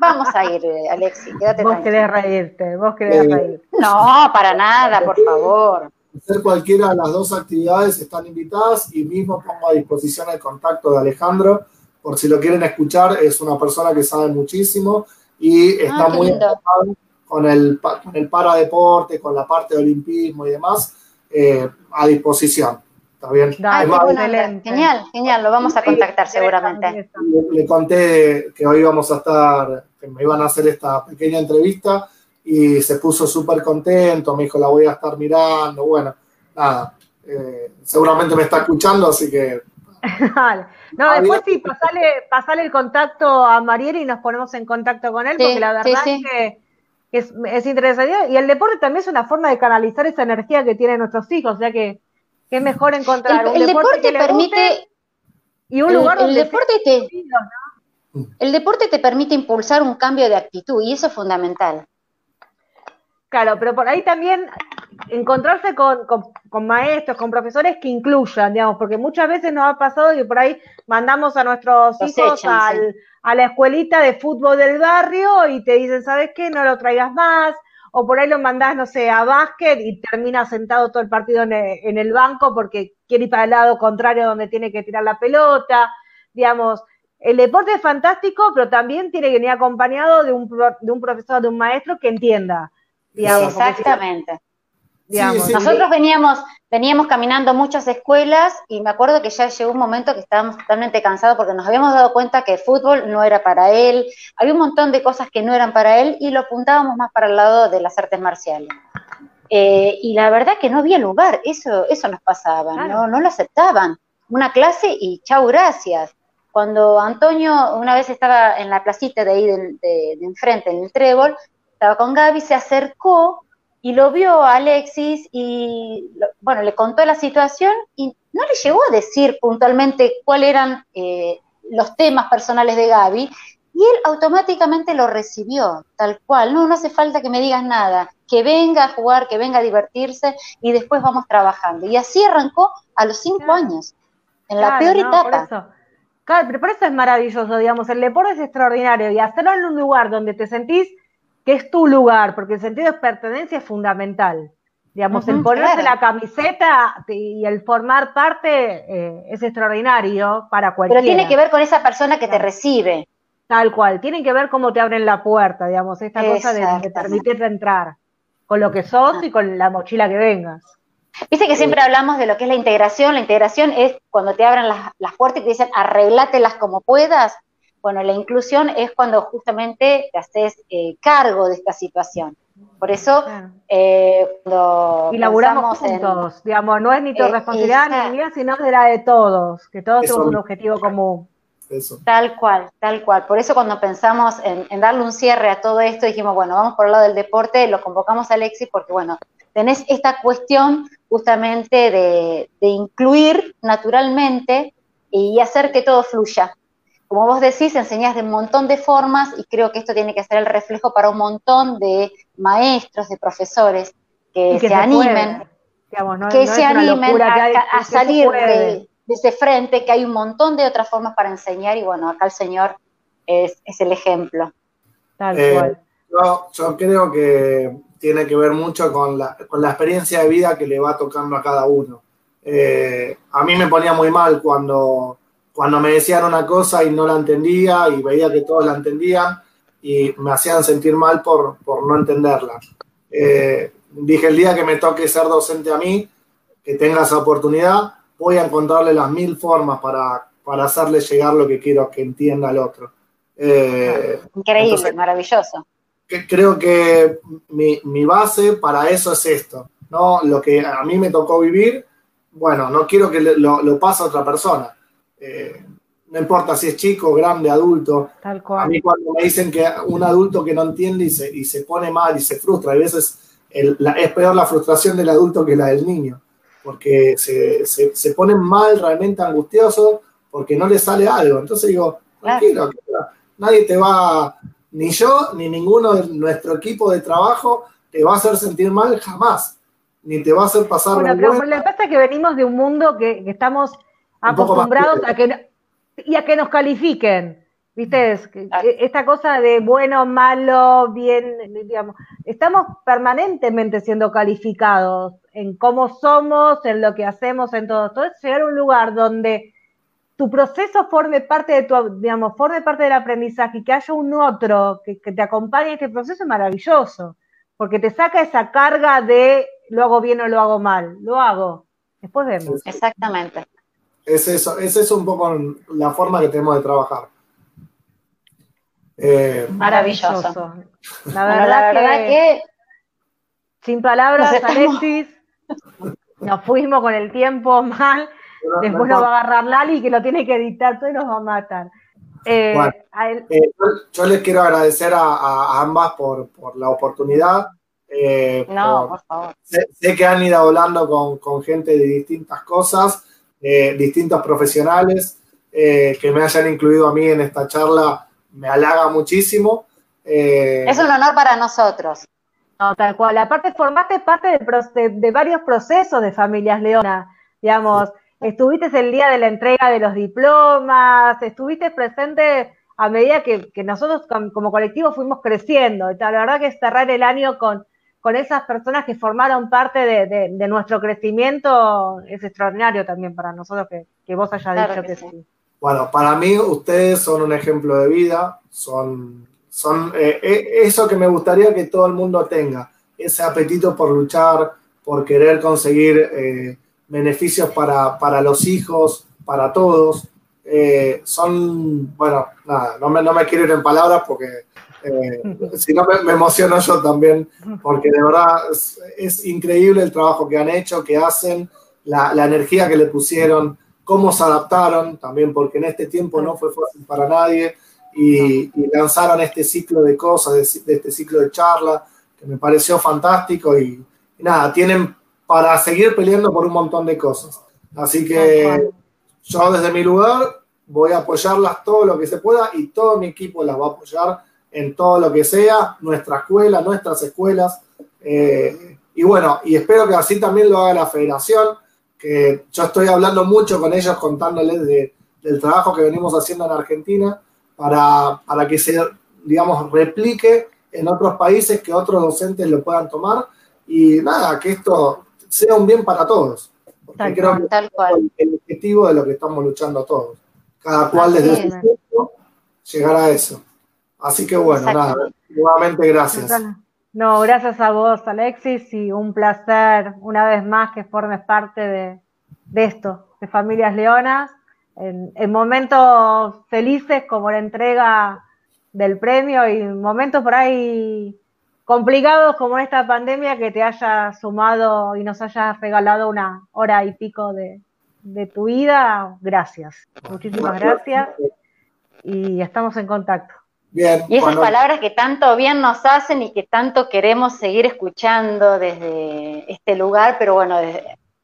vamos a ir, Alexi. Quédate vos querés reírte, vos querés eh, reírte. No, para nada, por favor. Hacer cualquiera de las dos actividades están invitadas y mismo pongo a disposición el contacto de Alejandro por si lo quieren escuchar, es una persona que sabe muchísimo y ah, está muy enfocado con el, con el paradeporte, con la parte de olimpismo y demás, eh, a disposición. ¿Está bien? genial, genial, lo vamos a contactar seguramente. Le, conté que hoy íbamos a estar, que me iban a hacer esta pequeña entrevista y se puso súper contento, me dijo, la voy a estar mirando, bueno, nada, eh, seguramente me está escuchando, así que *laughs* no, después sí, pasale, el contacto a Mariel y nos ponemos en contacto con él, porque la verdad es que es, interesante. Y el deporte también es una forma de canalizar esa energía que tienen nuestros hijos, o sea que, es mejor encontrar un deporte, que permite y un lugar donde el deporte te, el deporte te permite impulsar un cambio de actitud y eso es fundamental. Claro, pero por ahí también encontrarse con, maestros, con profesores que incluyan, digamos, porque muchas veces nos ha pasado que por ahí mandamos a nuestros hijos a la escuelita de fútbol del barrio y te dicen, ¿sabes qué? No lo traigas más. O por ahí lo mandás, no sé, a básquet y termina sentado todo el partido en el, banco porque quiere ir para el lado contrario donde tiene que tirar la pelota. Digamos, el deporte es fantástico, pero también tiene que venir acompañado de un, de un profesor, de un maestro que entienda. Exactamente. Nosotros veníamos, veníamos caminando muchas escuelas y me acuerdo que ya llegó un momento que estábamos totalmente cansados porque nos habíamos dado cuenta que el fútbol no era para él, había un montón de cosas que no eran para él y lo apuntábamos más para el lado de las artes marciales. Eh, y la verdad que no había lugar, eso, eso nos pasaba, no, no lo aceptaban. Una clase y chau, gracias. Cuando Antonio una vez estaba en la placita de ahí de, de enfrente, en el trébol, estaba con Gaby, se acercó y lo vio a Alexis y, bueno, le contó la situación y no le llegó a decir puntualmente cuáles eran eh, los temas personales de Gaby y él automáticamente lo recibió, tal cual. No, no hace falta que me digas nada, que venga a jugar, que venga a divertirse y después vamos trabajando. Y así arrancó a los cinco años, en la peor etapa. claro, pero por eso es maravilloso, digamos, el deporte es extraordinario y hacerlo en un lugar donde te sentís que es tu lugar, porque el sentido de pertenencia es fundamental. Digamos, el ponerse la camiseta y el formar parte eh, es extraordinario para cualquiera. Pero tiene que ver con esa persona que te recibe. Tal cual, tiene que ver cómo te abren la puerta, digamos, esta cosa de, permitirte entrar con lo que sos y con la mochila que vengas. Viste que siempre hablamos de lo que es la integración. La integración es cuando te abran las, las puertas y te dicen arreglátelas como puedas. Bueno, la inclusión es cuando justamente te haces eh, cargo de esta situación. Por eso, eh, cuando y laburamos juntos, digamos, no es ni tu eh, responsabilidad ni mía, sino de la de todos, que todos tenemos un objetivo común. Tal cual, tal cual. Por eso cuando pensamos en, darle un cierre a todo esto, dijimos, bueno, vamos por el lado del deporte, lo convocamos a Alexis porque, bueno, tenés esta cuestión justamente de, incluir naturalmente y hacer que todo fluya. Como vos decís, enseñás de un montón de formas y creo que esto tiene que ser el reflejo para un montón de maestros, de profesores que, se, animen, que se animen a, salir de, ese frente, que hay un montón de otras formas para enseñar y bueno, acá el Señor es, el ejemplo. Tal eh, cual. Yo, creo que tiene que ver mucho con la, experiencia de vida que le va tocando a cada uno. Eh, a mí me ponía muy mal cuando, cuando me decían una cosa y no la entendía y veía que todos la entendían y me hacían sentir mal por, no entenderla. Eh, dije, el día que me toque ser docente a mí, que tenga esa oportunidad, voy a encontrarle las mil formas para, para hacerle llegar lo que quiero que entienda al otro. Eh, Increíble, maravilloso creo que mi, base para eso es esto, ¿no? Lo que a mí me tocó vivir, bueno, no quiero que lo, lo pase a otra persona. Eh, no importa si es chico, grande, adulto. Tal cual. A mí cuando me dicen que un adulto que no entiende y se, y se pone mal y se frustra, a veces es peor la frustración del adulto que la del niño, porque se, se, ponen mal, realmente angustiosos, porque no le sale algo. Entonces digo, tranquilo, nadie te va ni yo ni ninguno de nuestro equipo de trabajo te va a hacer sentir mal jamás, ni te va a hacer pasar bueno, pero lo que pasa es que venimos de un mundo que, estamos acostumbrados a que y a que nos califiquen. ¿Viste? esta cosa de bueno, malo, bien, digamos, estamos permanentemente siendo calificados en cómo somos, en lo que hacemos, en todo. Entonces, llegar a un lugar donde tu proceso forme parte de tu, digamos, forme parte del aprendizaje y que haya un otro que, te acompañe en este proceso es maravilloso, porque te saca esa carga de lo hago bien o lo hago mal, lo hago, después vemos. Exactamente. Es eso, es eso un poco la forma que tenemos de trabajar. Eh, maravilloso. *laughs* La verdad, que, sin palabras, Alexis, nos fuimos con el tiempo mal. Después nos va a agarrar Lali que lo tiene que editar todo y nos va a matar. Eh, eh, yo, les quiero agradecer a, ambas por, la oportunidad. Eh, no, por, favor. Sé, que han ido hablando con, gente de distintas cosas, distintos profesionales, que me hayan incluido a mí en esta charla me halaga muchísimo. es un honor para nosotros. No, tal cual. Aparte, formaste parte de, varios procesos de Familias Leona. Digamos, estuviste el día de la entrega de los diplomas, estuviste presente a medida que, nosotros como colectivo fuimos creciendo. La verdad que cerrar el año con, con esas personas que formaron parte de, nuestro crecimiento es extraordinario también para nosotros que, vos hayas dicho que, sí. Bueno, para mí ustedes son un ejemplo de vida, son, son eh, eh, eso que me gustaría que todo el mundo tenga, ese apetito por luchar, por querer conseguir eh, beneficios para, para los hijos, para todos. Eh, son, bueno, nada, no me, no me quiero ir en palabras porque eh, si no me, emociono yo también, porque de verdad es, increíble el trabajo que han hecho, que hacen, la, la, energía que le pusieron, cómo se adaptaron también, porque en este tiempo no fue fácil para nadie y, lanzaron este ciclo de cosas, de, este ciclo de charla, que me pareció fantástico y, y nada, tienen para seguir peleando por un montón de cosas. Así que yo desde mi lugar voy a apoyarlas todo lo que se pueda y todo mi equipo las va a apoyar en todo lo que sea, nuestra escuela, nuestras escuelas. Eh, y bueno, y espero que así también lo haga la federación, que yo estoy hablando mucho con ellos contándoles de, del trabajo que venimos haciendo en Argentina para, para que se, digamos, replique en otros países, que otros docentes lo puedan tomar. Y nada, que esto sea un bien para todos. Porque creo que es el objetivo de lo que estamos luchando todos. Cada cual desde su punto llegar a eso. Así que bueno, nada, nuevamente gracias. No, gracias a vos, Alexis, y un placer una vez más que formes parte de, esto, de Familias Leonas, en, en, momentos felices como la entrega del premio y momentos por ahí complicados como esta pandemia que te haya sumado y nos haya regalado una hora y pico de, tu vida. Gracias. Muchísimas gracias y estamos en contacto. Bien, y esas palabras que tanto bien nos hacen y que tanto queremos seguir escuchando desde este lugar, pero bueno,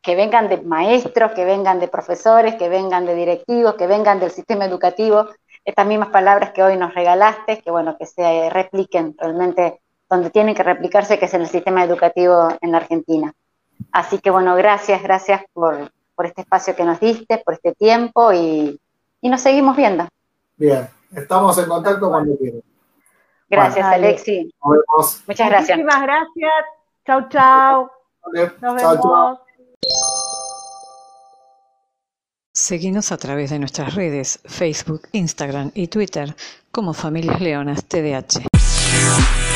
que vengan de maestros, que vengan de profesores, que vengan de directivos, que vengan del sistema educativo, estas mismas palabras que hoy nos regalaste, que bueno, que se repliquen realmente donde tienen que replicarse, que es en el sistema educativo en la Argentina. Así que bueno, gracias, gracias por, este espacio que nos diste, por este tiempo y, nos seguimos viendo. Bien, estamos en contacto cuando quieras. Gracias, Alexi. Muchas gracias. Muchísimas gracias. Chau, chau. Nos vemos. Seguinos a través de nuestras redes, Facebook, Instagram y Twitter como Familias Leonas TDH.